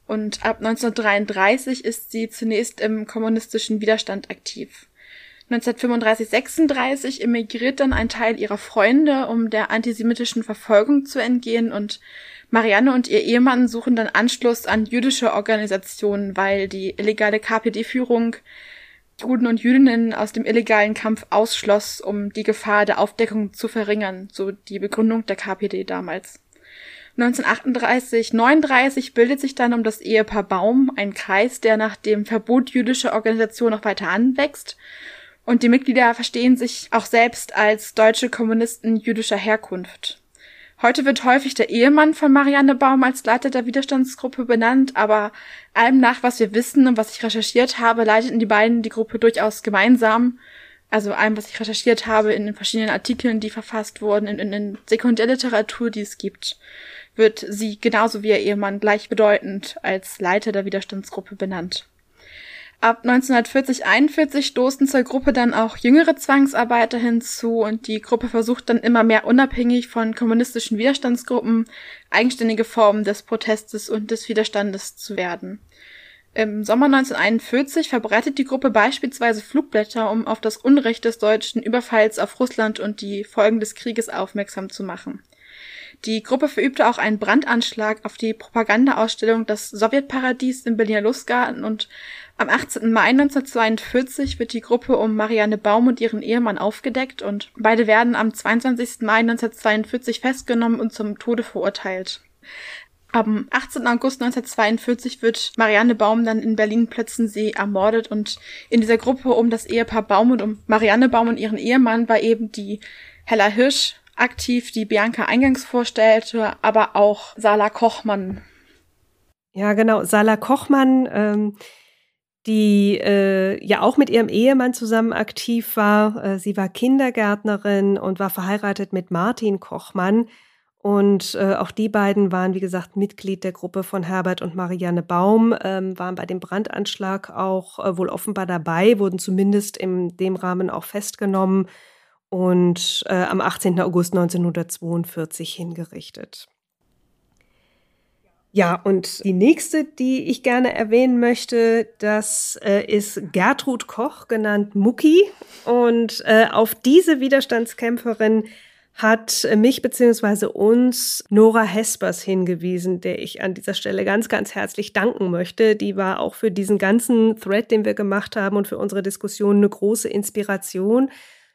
Und ab 1933 ist sie zunächst im kommunistischen Widerstand aktiv. 1935, 36 emigriert dann ein Teil ihrer Freunde, um der antisemitischen Verfolgung zu entgehen und Marianne und ihr Ehemann suchen dann Anschluss an jüdische Organisationen, weil die illegale KPD-Führung Juden und Jüdinnen aus dem illegalen Kampf ausschloss, um die Gefahr der Aufdeckung zu verringern, so die Begründung der KPD damals. 1938, 39 bildet sich dann um das Ehepaar Baum ein Kreis, der nach dem Verbot jüdischer Organisationen noch weiter anwächst. Und die Mitglieder verstehen sich auch selbst als deutsche Kommunisten jüdischer Herkunft. Heute wird häufig der Ehemann von Marianne Baum als Leiter der Widerstandsgruppe benannt, aber allem nach, was wir wissen und was ich recherchiert habe, leiteten die beiden die Gruppe durchaus gemeinsam. Also allem, was ich recherchiert habe in den verschiedenen Artikeln, die verfasst wurden, in, in, in Sekundärliteratur, die es gibt, wird sie genauso wie ihr Ehemann gleichbedeutend als Leiter der Widerstandsgruppe benannt. Ab 1940-41 stoßen zur Gruppe dann auch jüngere Zwangsarbeiter hinzu und die Gruppe versucht dann immer mehr unabhängig von kommunistischen Widerstandsgruppen eigenständige Formen des Protestes und des Widerstandes zu werden. Im Sommer 1941 verbreitet die Gruppe beispielsweise Flugblätter, um auf das Unrecht des deutschen Überfalls auf Russland und die Folgen des Krieges aufmerksam zu machen. Die Gruppe verübte auch einen Brandanschlag auf die Propagandaausstellung Das Sowjetparadies im Berliner Lustgarten und am 18. Mai 1942 wird die Gruppe um Marianne Baum und ihren Ehemann aufgedeckt und beide werden am 22. Mai 1942 festgenommen und zum Tode verurteilt. Am 18. August 1942 wird Marianne Baum dann in Berlin-Plötzensee ermordet und in dieser Gruppe um das Ehepaar Baum und um Marianne Baum und ihren Ehemann war eben die Hella Hirsch aktiv, die Bianca eingangs vorstellte, aber auch Sala Kochmann. Ja, genau. Sala Kochmann ähm, die äh, ja auch mit ihrem Ehemann zusammen aktiv war. Äh, sie war Kindergärtnerin und war verheiratet mit Martin Kochmann. Und äh, auch die beiden waren, wie gesagt, Mitglied der Gruppe von Herbert und Marianne Baum, ähm, waren bei dem Brandanschlag auch äh, wohl offenbar dabei, wurden zumindest in dem Rahmen auch festgenommen und äh, am 18. August 1942 hingerichtet. Ja, und die nächste, die ich gerne erwähnen möchte, das äh, ist Gertrud Koch, genannt Mucki. Und äh, auf diese Widerstandskämpferin hat mich beziehungsweise uns Nora Hespers hingewiesen, der ich an dieser Stelle ganz, ganz herzlich danken möchte. Die war auch für diesen ganzen Thread, den wir gemacht haben und für unsere Diskussion eine große Inspiration.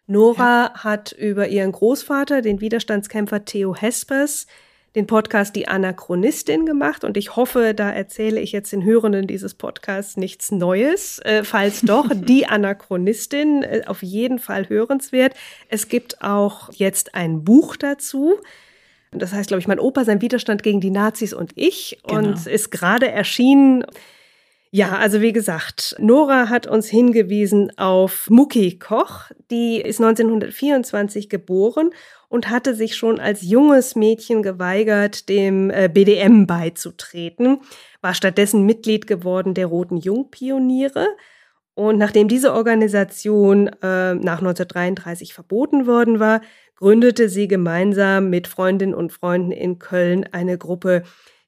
Nora ja. hat über ihren Großvater, den Widerstandskämpfer Theo Hespers, den Podcast Die Anachronistin gemacht und ich hoffe, da erzähle ich jetzt den Hörenden dieses Podcasts nichts Neues. Äh, falls doch, Die Anachronistin, äh, auf jeden Fall hörenswert. Es gibt auch jetzt ein Buch dazu. Das heißt, glaube ich, mein Opa, sein Widerstand gegen die Nazis und ich genau. und ist gerade erschienen. Ja, also wie gesagt, Nora hat uns hingewiesen auf Mucki Koch. Die ist 1924 geboren und hatte sich schon als junges Mädchen geweigert, dem äh, BDM beizutreten, war stattdessen Mitglied geworden der Roten Jungpioniere. Und nachdem diese Organisation äh, nach 1933 verboten worden war, gründete sie gemeinsam mit Freundinnen und Freunden in Köln eine Gruppe,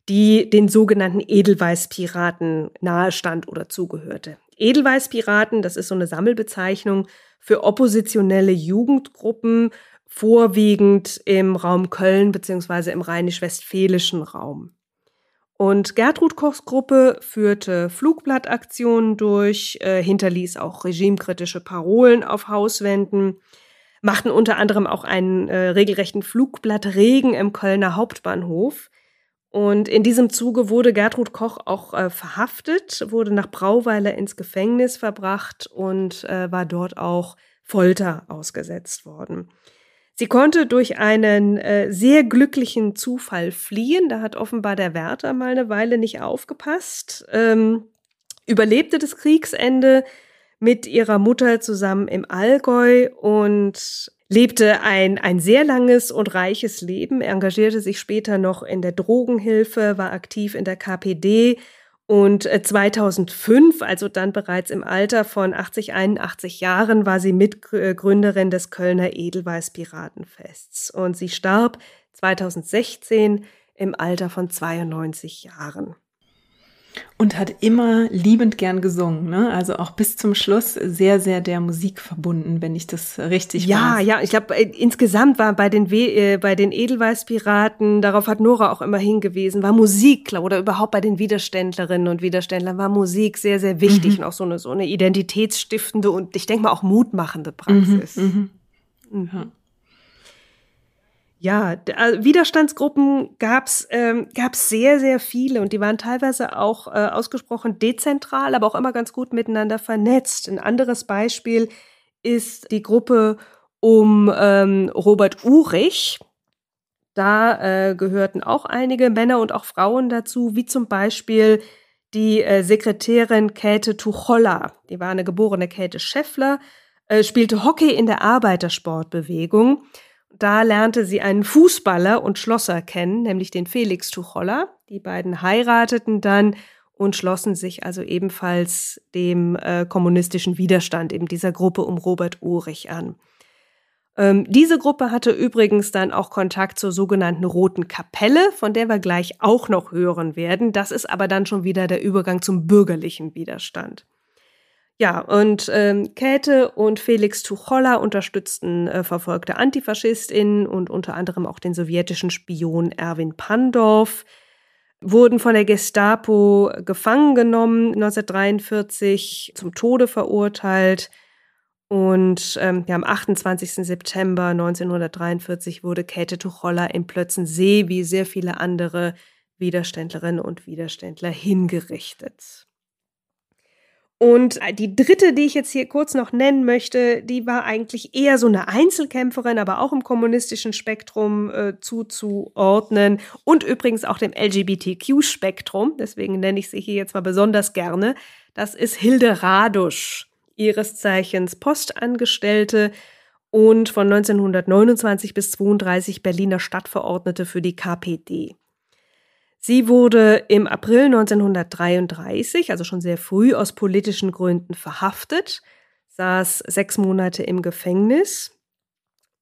die den sogenannten Edelweißpiraten nahestand oder zugehörte. Edelweißpiraten, das ist so eine Sammelbezeichnung für oppositionelle Jugendgruppen, vorwiegend im Raum Köln beziehungsweise im rheinisch-westfälischen Raum. Und Gertrud Kochs Gruppe führte Flugblattaktionen durch, äh, hinterließ auch regimekritische Parolen auf Hauswänden, machten unter anderem auch einen äh, regelrechten Flugblattregen im Kölner Hauptbahnhof. Und in diesem Zuge wurde Gertrud Koch auch äh, verhaftet, wurde nach Brauweiler ins Gefängnis verbracht und äh, war dort auch Folter ausgesetzt worden. Sie konnte durch einen äh, sehr glücklichen Zufall fliehen. Da hat offenbar der Wärter mal eine Weile nicht aufgepasst. Ähm, überlebte das Kriegsende mit ihrer Mutter zusammen im Allgäu und lebte ein, ein sehr langes und reiches Leben, engagierte sich später noch in der Drogenhilfe, war aktiv in der KPD und 2005, äh, also dann bereits im Alter von 80, 81 Jahren, war sie Mitgründerin des Kölner Edelweiß-Piratenfests. Und sie starb 2016 im Alter von 92 Jahren. Und hat immer liebend gern gesungen, ne? Also auch bis zum Schluss sehr, sehr der Musik verbunden, wenn ich das richtig Ja, weiß. ja, ich glaube, äh, insgesamt war bei den, We äh, bei den Edelweißpiraten, darauf hat Nora auch immer hingewiesen, war Musik, oder überhaupt bei den Widerständlerinnen und Widerständlern war Musik sehr, sehr wichtig mhm. und auch so eine, so eine identitätsstiftende und ich denke mal auch mutmachende Praxis. Mhm, mhm. mhm. Ja. Ja, äh, Widerstandsgruppen gab's ähm, gab's sehr, sehr viele und die waren teilweise auch äh, ausgesprochen dezentral, aber auch immer ganz gut miteinander vernetzt. Ein anderes Beispiel ist die Gruppe um ähm, Robert Urich. Da äh, gehörten auch einige Männer und auch Frauen dazu, wie zum Beispiel die äh, Sekretärin Käthe Tucholla. Die war eine geborene Käthe Scheffler, äh, spielte Hockey in der Arbeitersportbewegung da lernte sie einen Fußballer und Schlosser kennen, nämlich den Felix Tucholla. Die beiden heirateten dann und schlossen sich also ebenfalls dem äh, kommunistischen Widerstand, eben dieser Gruppe um Robert Urich an. Ähm, diese Gruppe hatte übrigens dann auch Kontakt zur sogenannten Roten Kapelle, von der wir gleich auch noch hören werden. Das ist aber dann schon wieder der Übergang zum bürgerlichen Widerstand. Ja, und ähm, Käthe und Felix Tucholla unterstützten äh, verfolgte AntifaschistInnen und unter anderem auch den sowjetischen Spion Erwin Pandorf, wurden von der Gestapo gefangen genommen, 1943 zum Tode verurteilt. Und ähm, ja, am 28. September 1943 wurde Käthe Tucholla in Plötzensee wie sehr viele andere Widerständlerinnen und Widerständler hingerichtet. Und äh, die dritte, die ich jetzt hier kurz noch nennen möchte, die war eigentlich eher so eine Einzelkämpferin, aber auch im kommunistischen Spektrum äh, zuzuordnen und übrigens auch dem LGBTQ-Spektrum. Deswegen nenne ich sie hier jetzt mal besonders gerne. Das ist Hilde Radusch, ihres Zeichens Postangestellte und von 1929 bis 32 Berliner Stadtverordnete für die KPD. Sie wurde im April 1933, also schon sehr früh, aus politischen Gründen verhaftet, saß sechs Monate im Gefängnis.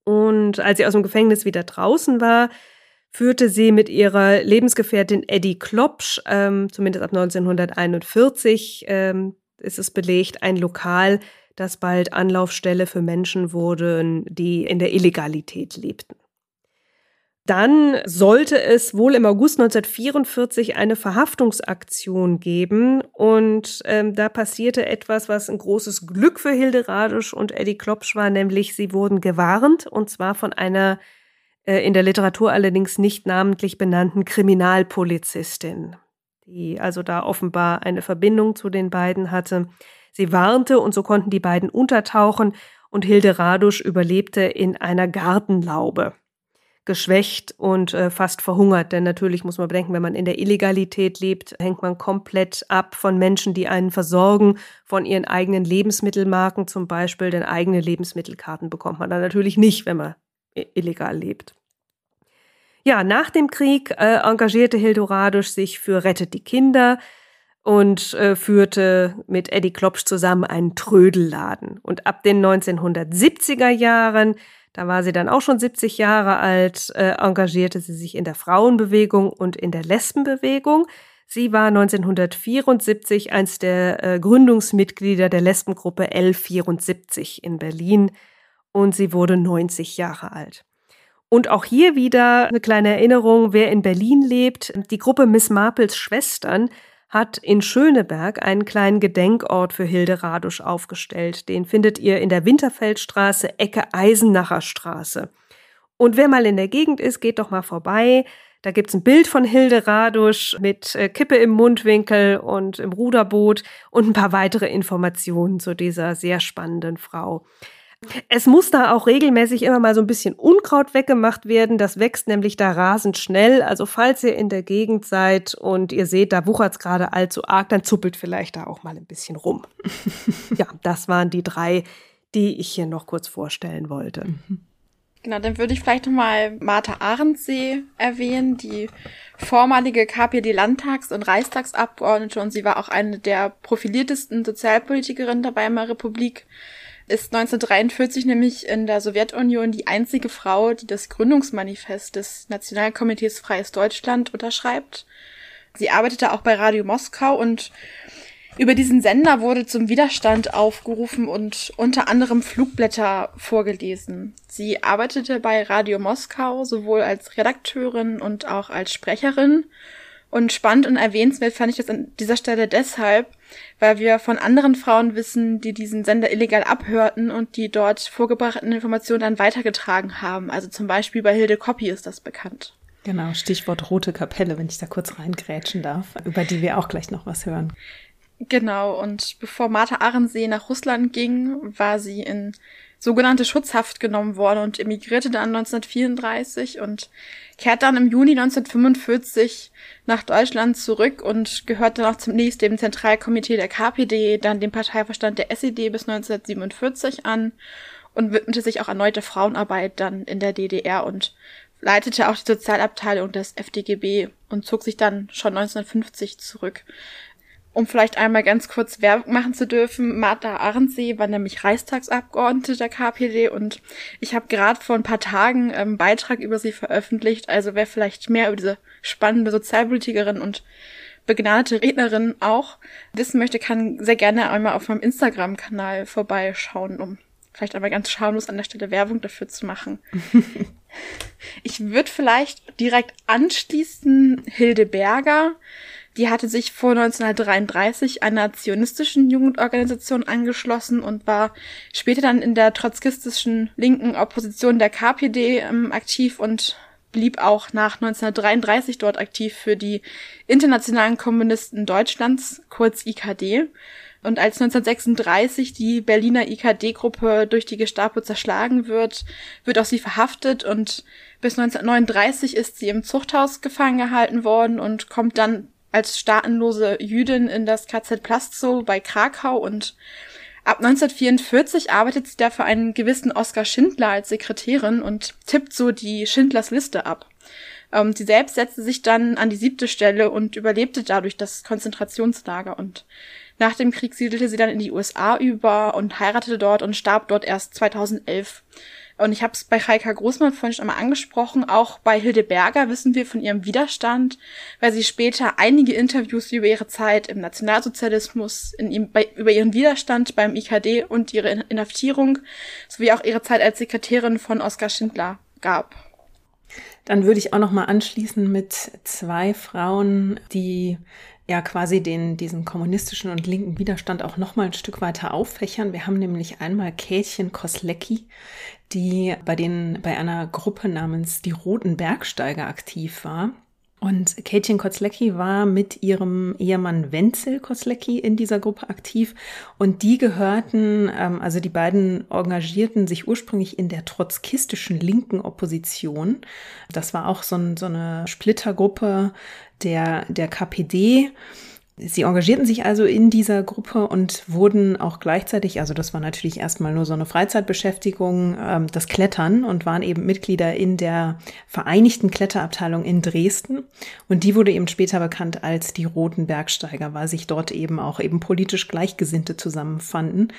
Und als sie aus dem Gefängnis wieder draußen war, führte sie mit ihrer Lebensgefährtin Eddie Klopsch, ähm, zumindest ab 1941 ähm, ist es belegt, ein Lokal, das bald Anlaufstelle für Menschen wurde, die in der Illegalität lebten. Dann sollte es wohl im August 1944 eine Verhaftungsaktion geben und ähm, da passierte etwas, was ein großes Glück für Hilde Radusch und Eddie Klopsch war, nämlich sie wurden gewarnt und zwar von einer äh, in der Literatur allerdings nicht namentlich benannten Kriminalpolizistin, die also da offenbar eine Verbindung zu den beiden hatte. Sie warnte und so konnten die beiden untertauchen und Hilde Radusch überlebte in einer Gartenlaube geschwächt und äh, fast verhungert. Denn natürlich muss man bedenken, wenn man in der Illegalität lebt, hängt man komplett ab von Menschen, die einen versorgen, von ihren eigenen Lebensmittelmarken zum Beispiel. Denn eigene Lebensmittelkarten bekommt man dann natürlich nicht, wenn man illegal lebt. Ja, nach dem Krieg äh, engagierte Hildo Radusch sich für Rettet die Kinder und äh, führte mit Eddie Klopsch zusammen einen Trödelladen. Und ab den 1970er Jahren da war sie dann auch schon 70 Jahre alt, äh, engagierte sie sich in der Frauenbewegung und in der Lesbenbewegung. Sie war 1974 eins der äh, Gründungsmitglieder der Lesbengruppe L74 in Berlin und sie wurde 90 Jahre alt. Und auch hier wieder eine kleine Erinnerung, wer in Berlin lebt. Die Gruppe Miss Marples Schwestern hat in Schöneberg einen kleinen Gedenkort für Hilde Radusch aufgestellt. Den findet ihr in der Winterfeldstraße, Ecke Eisenacher Straße. Und wer mal in der Gegend ist, geht doch mal vorbei. Da gibt's ein Bild von Hilde Radusch mit äh, Kippe im Mundwinkel und im Ruderboot und ein paar weitere Informationen zu dieser sehr spannenden Frau. Es muss da auch regelmäßig immer mal so ein bisschen Unkraut weggemacht werden. Das wächst nämlich da rasend schnell. Also falls ihr in der Gegend seid und ihr seht, da wuchert's gerade allzu arg, dann zuppelt vielleicht da auch mal ein bisschen rum. ja, das waren die drei, die ich hier noch kurz vorstellen wollte. Mhm. Genau, dann würde ich vielleicht nochmal Martha Arendsee erwähnen, die vormalige KPD-Landtags- und Reichstagsabgeordnete und sie war auch eine der profiliertesten Sozialpolitikerinnen der Weimarer Republik ist 1943 nämlich in der Sowjetunion die einzige Frau, die das Gründungsmanifest des Nationalkomitees Freies Deutschland unterschreibt. Sie arbeitete auch bei Radio Moskau und über diesen Sender wurde zum Widerstand aufgerufen und unter anderem Flugblätter vorgelesen. Sie arbeitete bei Radio Moskau sowohl als Redakteurin und auch als Sprecherin. Und spannend und erwähnenswert fand ich das an dieser Stelle deshalb, weil wir von anderen Frauen wissen, die diesen Sender illegal abhörten und die dort vorgebrachten Informationen dann weitergetragen haben. Also zum Beispiel bei Hilde Koppi ist das bekannt. Genau, Stichwort Rote Kapelle, wenn ich da kurz reingrätschen darf, über die wir auch gleich noch was hören. Genau, und bevor Martha Ahrensee nach Russland ging, war sie in sogenannte Schutzhaft genommen worden und emigrierte dann 1934 und kehrt dann im Juni 1945 nach Deutschland zurück und gehörte noch zunächst dem Zentralkomitee der KPD, dann dem Parteiverstand der SED bis 1947 an und widmete sich auch erneut der Frauenarbeit dann in der DDR und leitete auch die Sozialabteilung des FDGB und zog sich dann schon 1950 zurück. Um vielleicht einmal ganz kurz Werbung machen zu dürfen, Martha Ahrensee war nämlich Reichstagsabgeordnete der KPD und ich habe gerade vor ein paar Tagen einen Beitrag über sie veröffentlicht. Also wer vielleicht mehr über diese spannende Sozialpolitikerin und begnadete Rednerin auch wissen möchte, kann sehr gerne einmal auf meinem Instagram-Kanal vorbeischauen, um vielleicht einmal ganz schamlos an der Stelle Werbung dafür zu machen. ich würde vielleicht direkt anschließen Hilde Berger. Die hatte sich vor 1933 einer zionistischen Jugendorganisation angeschlossen und war später dann in der trotzkistischen linken Opposition der KPD ähm, aktiv und blieb auch nach 1933 dort aktiv für die Internationalen Kommunisten Deutschlands, kurz IKD. Und als 1936 die Berliner IKD-Gruppe durch die Gestapo zerschlagen wird, wird auch sie verhaftet und bis 1939 ist sie im Zuchthaus gefangen gehalten worden und kommt dann als staatenlose Jüdin in das KZ Plastzow bei Krakau und ab 1944 arbeitet sie da für einen gewissen Oskar Schindler als Sekretärin und tippt so die Schindlers Liste ab. Ähm, sie selbst setzte sich dann an die siebte Stelle und überlebte dadurch das Konzentrationslager und nach dem Krieg siedelte sie dann in die USA über und heiratete dort und starb dort erst 2011. Und ich habe es bei Heika Großmann vorhin schon einmal angesprochen. Auch bei Hilde Berger wissen wir von ihrem Widerstand, weil sie später einige Interviews über ihre Zeit im Nationalsozialismus, in ihm, bei, über ihren Widerstand beim IKD und ihre Inhaftierung sowie auch ihre Zeit als Sekretärin von Oskar Schindler gab. Dann würde ich auch noch mal anschließen mit zwei Frauen, die ja quasi den, diesen kommunistischen und linken Widerstand auch noch mal ein Stück weiter auffächern. Wir haben nämlich einmal Kätchen Koslecki, die bei den, bei einer Gruppe namens die Roten Bergsteiger aktiv war. Und Kätchen Kozlecki war mit ihrem Ehemann Wenzel Kozlecki in dieser Gruppe aktiv und die gehörten, ähm, also die beiden engagierten sich ursprünglich in der trotzkistischen linken Opposition. Das war auch so, ein, so eine Splittergruppe der, der KPD. Sie engagierten sich also in dieser Gruppe und wurden auch gleichzeitig, also das war natürlich erstmal nur so eine Freizeitbeschäftigung, ähm, das Klettern und waren eben Mitglieder in der Vereinigten Kletterabteilung in Dresden. Und die wurde eben später bekannt als die Roten Bergsteiger, weil sich dort eben auch eben politisch Gleichgesinnte zusammenfanden.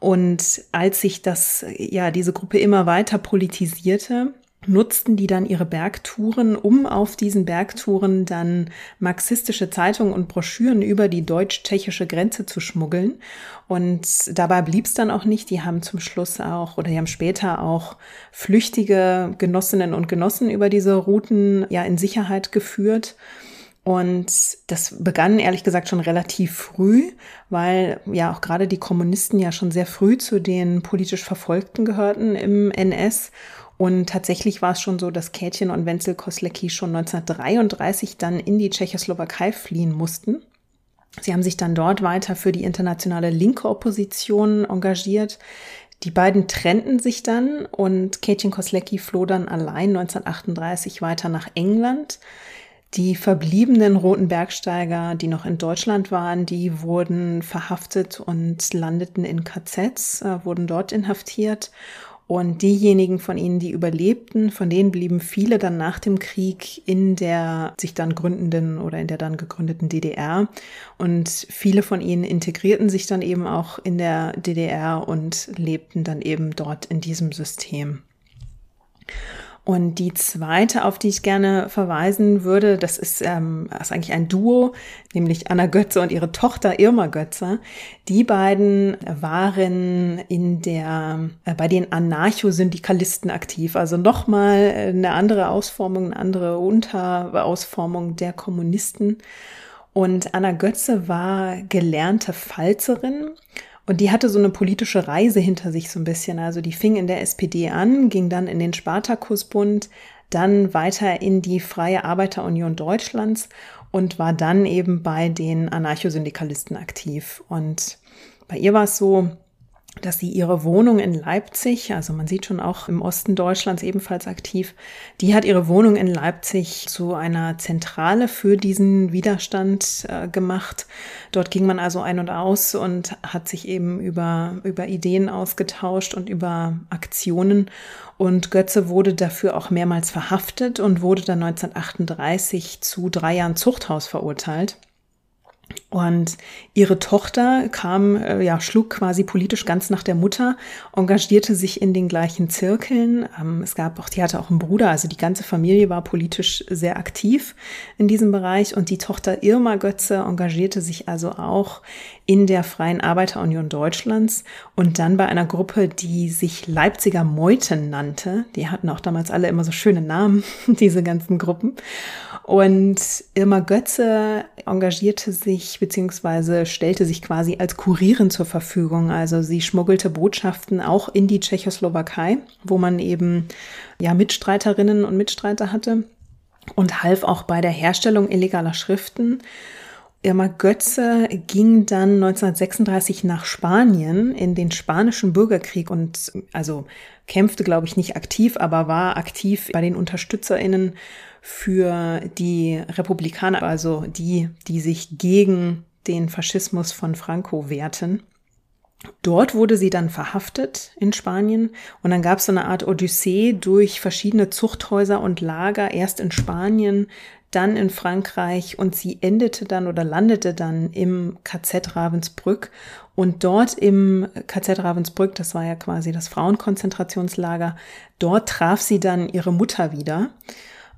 Und als sich das, ja, diese Gruppe immer weiter politisierte, nutzten die dann ihre Bergtouren, um auf diesen Bergtouren dann marxistische Zeitungen und Broschüren über die deutsch-tschechische Grenze zu schmuggeln. Und dabei blieb es dann auch nicht. Die haben zum Schluss auch oder die haben später auch flüchtige Genossinnen und Genossen über diese Routen ja in Sicherheit geführt. Und das begann ehrlich gesagt schon relativ früh, weil ja auch gerade die Kommunisten ja schon sehr früh zu den politisch Verfolgten gehörten im NS und tatsächlich war es schon so, dass Kätchen und Wenzel Koslecki schon 1933 dann in die Tschechoslowakei fliehen mussten. Sie haben sich dann dort weiter für die internationale linke Opposition engagiert. Die beiden trennten sich dann und Kätchen Koslecki floh dann allein 1938 weiter nach England. Die verbliebenen roten Bergsteiger, die noch in Deutschland waren, die wurden verhaftet und landeten in KZs, äh, wurden dort inhaftiert. Und diejenigen von ihnen, die überlebten, von denen blieben viele dann nach dem Krieg in der sich dann gründenden oder in der dann gegründeten DDR. Und viele von ihnen integrierten sich dann eben auch in der DDR und lebten dann eben dort in diesem System. Und die zweite, auf die ich gerne verweisen würde, das ist, ähm, das ist eigentlich ein Duo, nämlich Anna Götze und ihre Tochter Irma Götze. Die beiden waren in der, äh, bei den Anarchosyndikalisten aktiv, also nochmal eine andere Ausformung, eine andere Unterausformung der Kommunisten. Und Anna Götze war gelernte Pfalzerin und die hatte so eine politische Reise hinter sich so ein bisschen. Also die fing in der SPD an, ging dann in den Spartakusbund, dann weiter in die Freie Arbeiterunion Deutschlands und war dann eben bei den Anarchosyndikalisten aktiv. Und bei ihr war es so, dass sie ihre Wohnung in Leipzig, also man sieht schon auch im Osten Deutschlands ebenfalls aktiv, die hat ihre Wohnung in Leipzig zu einer Zentrale für diesen Widerstand äh, gemacht. Dort ging man also ein und aus und hat sich eben über, über Ideen ausgetauscht und über Aktionen. Und Götze wurde dafür auch mehrmals verhaftet und wurde dann 1938 zu drei Jahren Zuchthaus verurteilt. Und ihre Tochter kam, äh, ja, schlug quasi politisch ganz nach der Mutter, engagierte sich in den gleichen Zirkeln. Ähm, es gab auch, die hatte auch einen Bruder, also die ganze Familie war politisch sehr aktiv in diesem Bereich. Und die Tochter Irma Götze engagierte sich also auch in der Freien Arbeiterunion Deutschlands und dann bei einer Gruppe, die sich Leipziger Meuten nannte. Die hatten auch damals alle immer so schöne Namen, diese ganzen Gruppen. Und Irma Götze engagierte sich beziehungsweise stellte sich quasi als Kurierin zur Verfügung. Also sie schmuggelte Botschaften auch in die Tschechoslowakei, wo man eben ja Mitstreiterinnen und Mitstreiter hatte und half auch bei der Herstellung illegaler Schriften. Irma Götze ging dann 1936 nach Spanien in den spanischen Bürgerkrieg und also kämpfte, glaube ich, nicht aktiv, aber war aktiv bei den UnterstützerInnen für die Republikaner, also die, die sich gegen den Faschismus von Franco wehrten. Dort wurde sie dann verhaftet in Spanien und dann gab es so eine Art Odyssee durch verschiedene Zuchthäuser und Lager, erst in Spanien, dann in Frankreich und sie endete dann oder landete dann im KZ Ravensbrück und dort im KZ Ravensbrück, das war ja quasi das Frauenkonzentrationslager, dort traf sie dann ihre Mutter wieder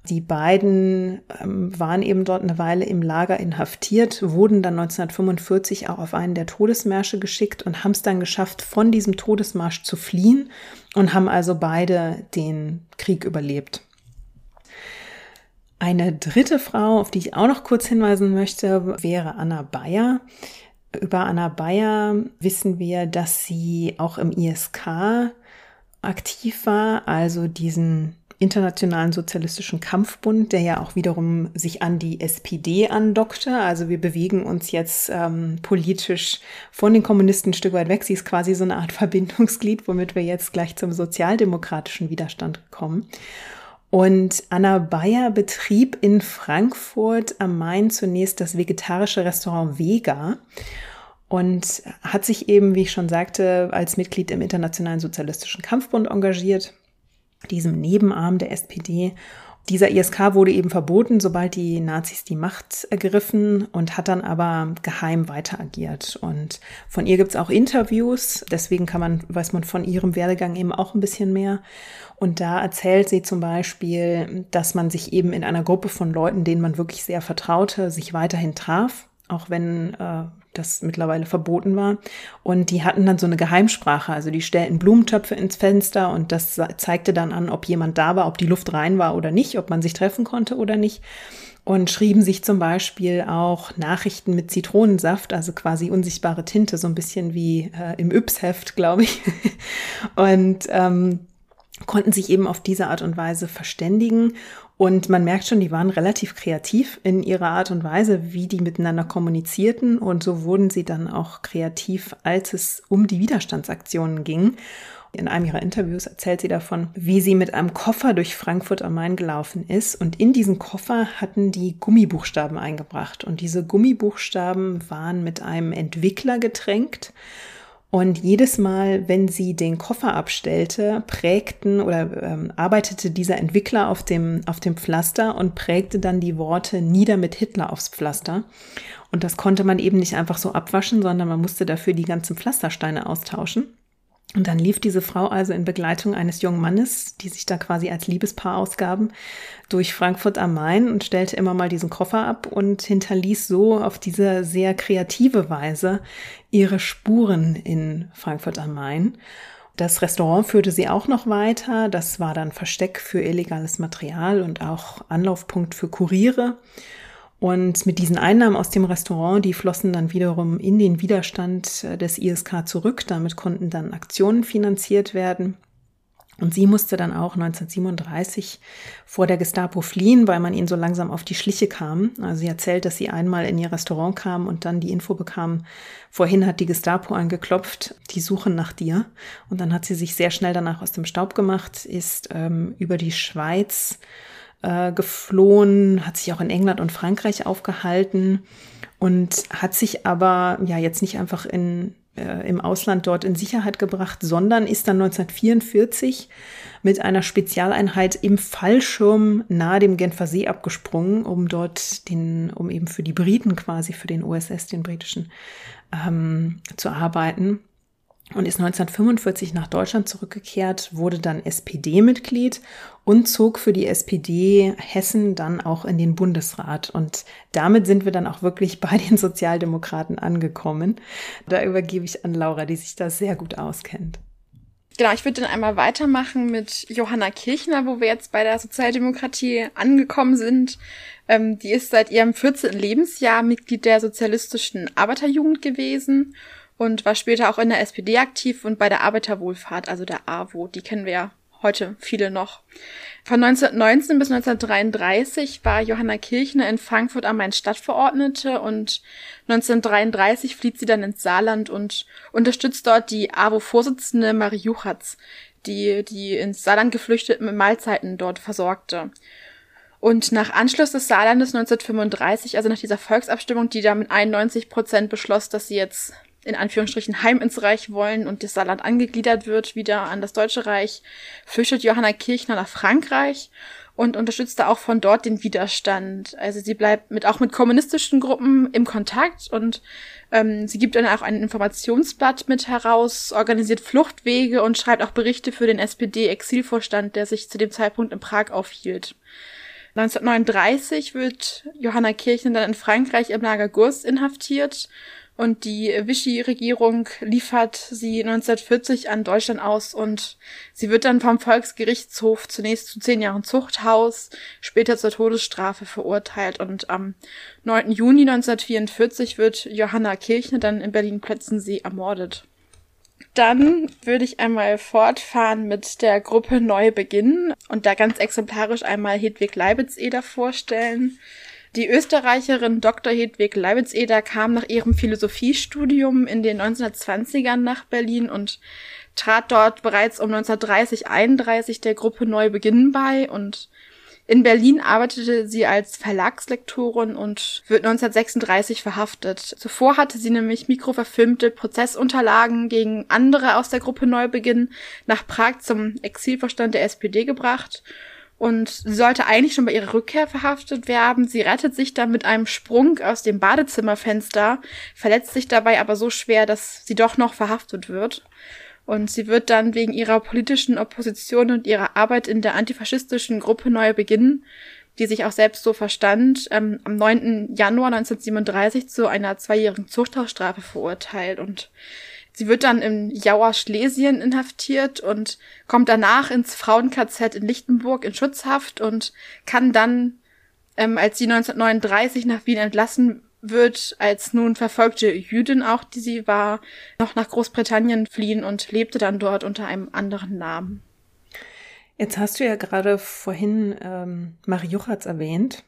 die beiden ähm, waren eben dort eine Weile im Lager inhaftiert, wurden dann 1945 auch auf einen der Todesmärsche geschickt und haben es dann geschafft, von diesem Todesmarsch zu fliehen und haben also beide den Krieg überlebt. Eine dritte Frau, auf die ich auch noch kurz hinweisen möchte, wäre Anna Bayer. Über Anna Bayer wissen wir, dass sie auch im ISK aktiv war, also diesen Internationalen Sozialistischen Kampfbund, der ja auch wiederum sich an die SPD andockte. Also wir bewegen uns jetzt ähm, politisch von den Kommunisten ein Stück weit weg. Sie ist quasi so eine Art Verbindungsglied, womit wir jetzt gleich zum sozialdemokratischen Widerstand kommen. Und Anna Bayer betrieb in Frankfurt am Main zunächst das vegetarische Restaurant Vega und hat sich eben, wie ich schon sagte, als Mitglied im Internationalen Sozialistischen Kampfbund engagiert diesem Nebenarm der SPD. Dieser ISK wurde eben verboten, sobald die Nazis die Macht ergriffen und hat dann aber geheim weiter agiert. Und von ihr gibt's auch Interviews, deswegen kann man, weiß man von ihrem Werdegang eben auch ein bisschen mehr. Und da erzählt sie zum Beispiel, dass man sich eben in einer Gruppe von Leuten, denen man wirklich sehr vertraute, sich weiterhin traf, auch wenn äh, das mittlerweile verboten war. Und die hatten dann so eine Geheimsprache. Also die stellten Blumentöpfe ins Fenster und das zeigte dann an, ob jemand da war, ob die Luft rein war oder nicht, ob man sich treffen konnte oder nicht. Und schrieben sich zum Beispiel auch Nachrichten mit Zitronensaft, also quasi unsichtbare Tinte, so ein bisschen wie äh, im Yps-Heft, glaube ich. und ähm, konnten sich eben auf diese Art und Weise verständigen. Und man merkt schon, die waren relativ kreativ in ihrer Art und Weise, wie die miteinander kommunizierten. Und so wurden sie dann auch kreativ, als es um die Widerstandsaktionen ging. In einem ihrer Interviews erzählt sie davon, wie sie mit einem Koffer durch Frankfurt am Main gelaufen ist. Und in diesen Koffer hatten die Gummibuchstaben eingebracht. Und diese Gummibuchstaben waren mit einem Entwickler getränkt. Und jedes Mal, wenn sie den Koffer abstellte, prägten oder ähm, arbeitete dieser Entwickler auf dem, auf dem Pflaster und prägte dann die Worte nieder mit Hitler aufs Pflaster. Und das konnte man eben nicht einfach so abwaschen, sondern man musste dafür die ganzen Pflastersteine austauschen. Und dann lief diese Frau also in Begleitung eines jungen Mannes, die sich da quasi als Liebespaar ausgaben, durch Frankfurt am Main und stellte immer mal diesen Koffer ab und hinterließ so auf diese sehr kreative Weise ihre Spuren in Frankfurt am Main. Das Restaurant führte sie auch noch weiter. Das war dann Versteck für illegales Material und auch Anlaufpunkt für Kuriere. Und mit diesen Einnahmen aus dem Restaurant, die flossen dann wiederum in den Widerstand äh, des ISK zurück. Damit konnten dann Aktionen finanziert werden. Und sie musste dann auch 1937 vor der Gestapo fliehen, weil man ihnen so langsam auf die Schliche kam. Also sie erzählt, dass sie einmal in ihr Restaurant kam und dann die Info bekam, vorhin hat die Gestapo angeklopft, die suchen nach dir. Und dann hat sie sich sehr schnell danach aus dem Staub gemacht, ist ähm, über die Schweiz äh, geflohen, hat sich auch in England und Frankreich aufgehalten und hat sich aber ja jetzt nicht einfach in äh, im Ausland dort in Sicherheit gebracht, sondern ist dann 1944 mit einer Spezialeinheit im Fallschirm nahe dem Genfer See abgesprungen, um dort den, um eben für die Briten quasi, für den OSS, den britischen, ähm, zu arbeiten und ist 1945 nach Deutschland zurückgekehrt, wurde dann SPD-Mitglied und zog für die SPD Hessen dann auch in den Bundesrat. Und damit sind wir dann auch wirklich bei den Sozialdemokraten angekommen. Da übergebe ich an Laura, die sich da sehr gut auskennt. Genau, ich würde dann einmal weitermachen mit Johanna Kirchner, wo wir jetzt bei der Sozialdemokratie angekommen sind. Ähm, die ist seit ihrem 14. Lebensjahr Mitglied der Sozialistischen Arbeiterjugend gewesen und war später auch in der SPD aktiv und bei der Arbeiterwohlfahrt, also der AWO, die kennen wir ja heute viele noch. Von 1919 bis 1933 war Johanna Kirchner in Frankfurt am Main Stadtverordnete und 1933 flieht sie dann ins Saarland und unterstützt dort die AWO-Vorsitzende Marie Juchatz, die die ins Saarland geflüchteten mit Mahlzeiten dort versorgte. Und nach Anschluss des Saarlandes 1935, also nach dieser Volksabstimmung, die da mit 91 Prozent beschloss, dass sie jetzt in Anführungsstrichen heim ins Reich wollen und das Saarland angegliedert wird wieder an das Deutsche Reich, flüchtet Johanna Kirchner nach Frankreich und unterstützte auch von dort den Widerstand. Also sie bleibt mit auch mit kommunistischen Gruppen im Kontakt und ähm, sie gibt dann auch ein Informationsblatt mit heraus, organisiert Fluchtwege und schreibt auch Berichte für den SPD-Exilvorstand, der sich zu dem Zeitpunkt in Prag aufhielt. 1939 wird Johanna Kirchner dann in Frankreich im Lager Gurs inhaftiert und die Vichy-Regierung liefert sie 1940 an Deutschland aus und sie wird dann vom Volksgerichtshof zunächst zu zehn Jahren Zuchthaus, später zur Todesstrafe verurteilt und am 9. Juni 1944 wird Johanna Kirchner dann in Berlin-Plötzensee ermordet. Dann würde ich einmal fortfahren mit der Gruppe Neubeginn und da ganz exemplarisch einmal Hedwig Leibitz-Eder vorstellen. Die Österreicherin Dr. Hedwig Leibitzeder kam nach ihrem Philosophiestudium in den 1920ern nach Berlin und trat dort bereits um 1930, 31 der Gruppe Neubeginn bei und in Berlin arbeitete sie als Verlagslektorin und wird 1936 verhaftet. Zuvor hatte sie nämlich mikroverfilmte Prozessunterlagen gegen andere aus der Gruppe Neubeginn nach Prag zum Exilverstand der SPD gebracht und sollte eigentlich schon bei ihrer Rückkehr verhaftet werden. Sie rettet sich dann mit einem Sprung aus dem Badezimmerfenster, verletzt sich dabei aber so schwer, dass sie doch noch verhaftet wird. Und sie wird dann wegen ihrer politischen Opposition und ihrer Arbeit in der antifaschistischen Gruppe Neue Beginn, die sich auch selbst so verstand, ähm, am 9. Januar 1937 zu einer zweijährigen Zuchthausstrafe verurteilt. Und Sie wird dann in Jauer Schlesien inhaftiert und kommt danach ins Frauen-KZ in Lichtenburg in Schutzhaft und kann dann, ähm, als sie 1939 nach Wien entlassen wird, als nun verfolgte Jüdin auch, die sie war, noch nach Großbritannien fliehen und lebte dann dort unter einem anderen Namen. Jetzt hast du ja gerade vorhin ähm, Marie Juchatz erwähnt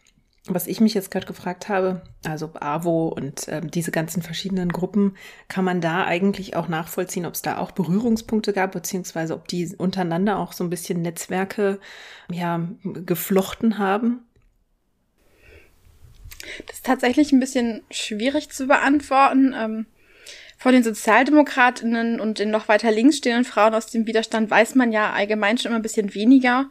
was ich mich jetzt gerade gefragt habe, also AWO und äh, diese ganzen verschiedenen Gruppen, kann man da eigentlich auch nachvollziehen, ob es da auch Berührungspunkte gab, beziehungsweise ob die untereinander auch so ein bisschen Netzwerke ja, geflochten haben? Das ist tatsächlich ein bisschen schwierig zu beantworten. Ähm, von den Sozialdemokratinnen und den noch weiter links stehenden Frauen aus dem Widerstand weiß man ja allgemein schon immer ein bisschen weniger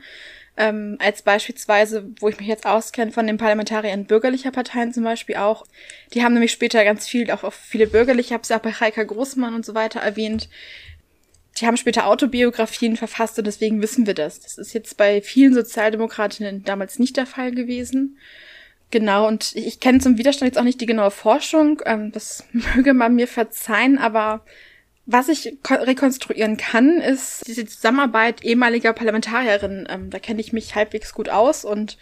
ähm, als beispielsweise, wo ich mich jetzt auskenne, von den Parlamentariern bürgerlicher Parteien zum Beispiel auch. Die haben nämlich später ganz viel, auch auf viele bürgerliche, ich habe es auch bei Heika Großmann und so weiter erwähnt. Die haben später Autobiografien verfasst und deswegen wissen wir das. Das ist jetzt bei vielen Sozialdemokratinnen damals nicht der Fall gewesen. Genau, und ich, ich kenne zum Widerstand jetzt auch nicht die genaue Forschung. Ähm, das möge man mir verzeihen, aber was ich rekonstruieren kann, ist diese Zusammenarbeit ehemaliger Parlamentarierinnen. Ähm, da kenne ich mich halbwegs gut aus und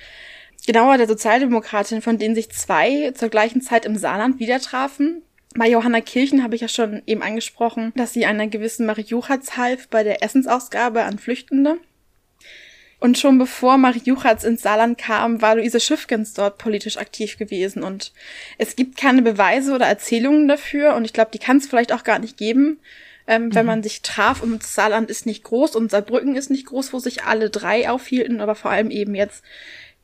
genauer der Sozialdemokratin, von denen sich zwei zur gleichen Zeit im Saarland wieder trafen. Bei Johanna Kirchen habe ich ja schon eben angesprochen, dass sie einer gewissen Marie Juchatz half bei der Essensausgabe an Flüchtende. Und schon bevor Marie Juchatz ins Saarland kam, war Luise Schiffgens dort politisch aktiv gewesen. Und es gibt keine Beweise oder Erzählungen dafür. Und ich glaube, die kann es vielleicht auch gar nicht geben, ähm, mhm. wenn man sich traf. Und Saarland ist nicht groß und Saarbrücken ist nicht groß, wo sich alle drei aufhielten. Aber vor allem eben jetzt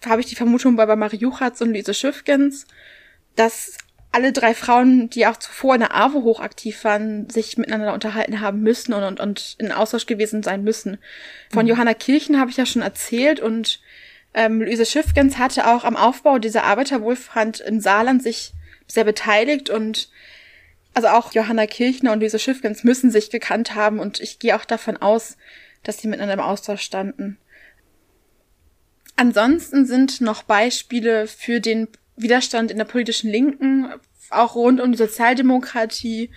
habe ich die Vermutung bei, bei Marie Juchatz und Luise Schiffgens, dass alle drei Frauen, die auch zuvor in der AWO hochaktiv waren, sich miteinander unterhalten haben müssen und, und, und in Austausch gewesen sein müssen. Von mhm. Johanna Kirchen habe ich ja schon erzählt und ähm, Luise Schiffgens hatte auch am Aufbau dieser Arbeiterwohlfahrt im Saarland sich sehr beteiligt und also auch Johanna Kirchner und Luise Schiffgens müssen sich gekannt haben und ich gehe auch davon aus, dass sie miteinander im Austausch standen. Ansonsten sind noch Beispiele für den Widerstand in der politischen Linken, auch rund um die Sozialdemokratie,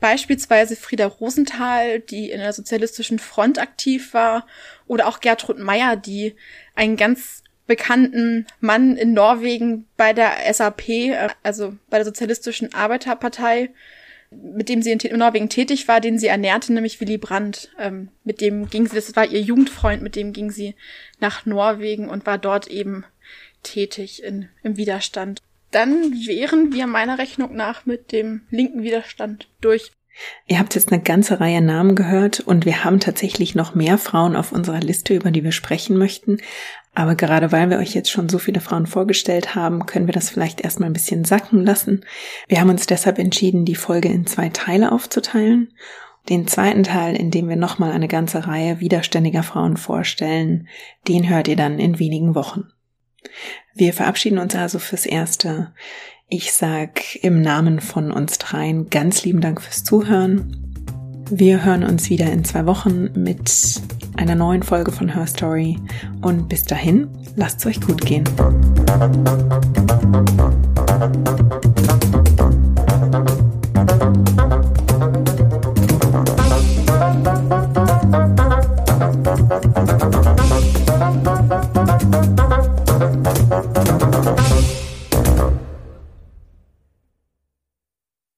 beispielsweise Frieda Rosenthal, die in der sozialistischen Front aktiv war, oder auch Gertrud Meyer, die einen ganz bekannten Mann in Norwegen bei der SAP, äh, also bei der Sozialistischen Arbeiterpartei, mit dem sie in, Norwegen tätig war, den sie ernährte, nämlich Willy Brandt. Ähm, mit dem ging sie, das war ihr Jugendfreund, mit dem ging sie nach Norwegen und war dort eben tätig in, im Widerstand. Dann wären wir meiner Rechnung nach mit dem linken Widerstand durch. Ihr habt jetzt eine ganze Reihe Namen gehört und wir haben tatsächlich noch mehr Frauen auf unserer Liste, über die wir sprechen möchten. Aber gerade weil wir euch jetzt schon so viele Frauen vorgestellt haben, können wir das vielleicht erstmal ein bisschen sacken lassen. Wir haben uns deshalb entschieden, die Folge in zwei Teile aufzuteilen. Den zweiten Teil, in dem wir nochmal eine ganze Reihe widerständiger Frauen vorstellen, den hört ihr dann in wenigen Wochen. Wir verabschieden uns also fürs Erste. Ich sag im Namen von uns dreien ganz lieben Dank fürs Zuhören. Wir hören uns wieder in zwei Wochen mit einer neuen Folge von Her Story und bis dahin, lasst es euch gut gehen.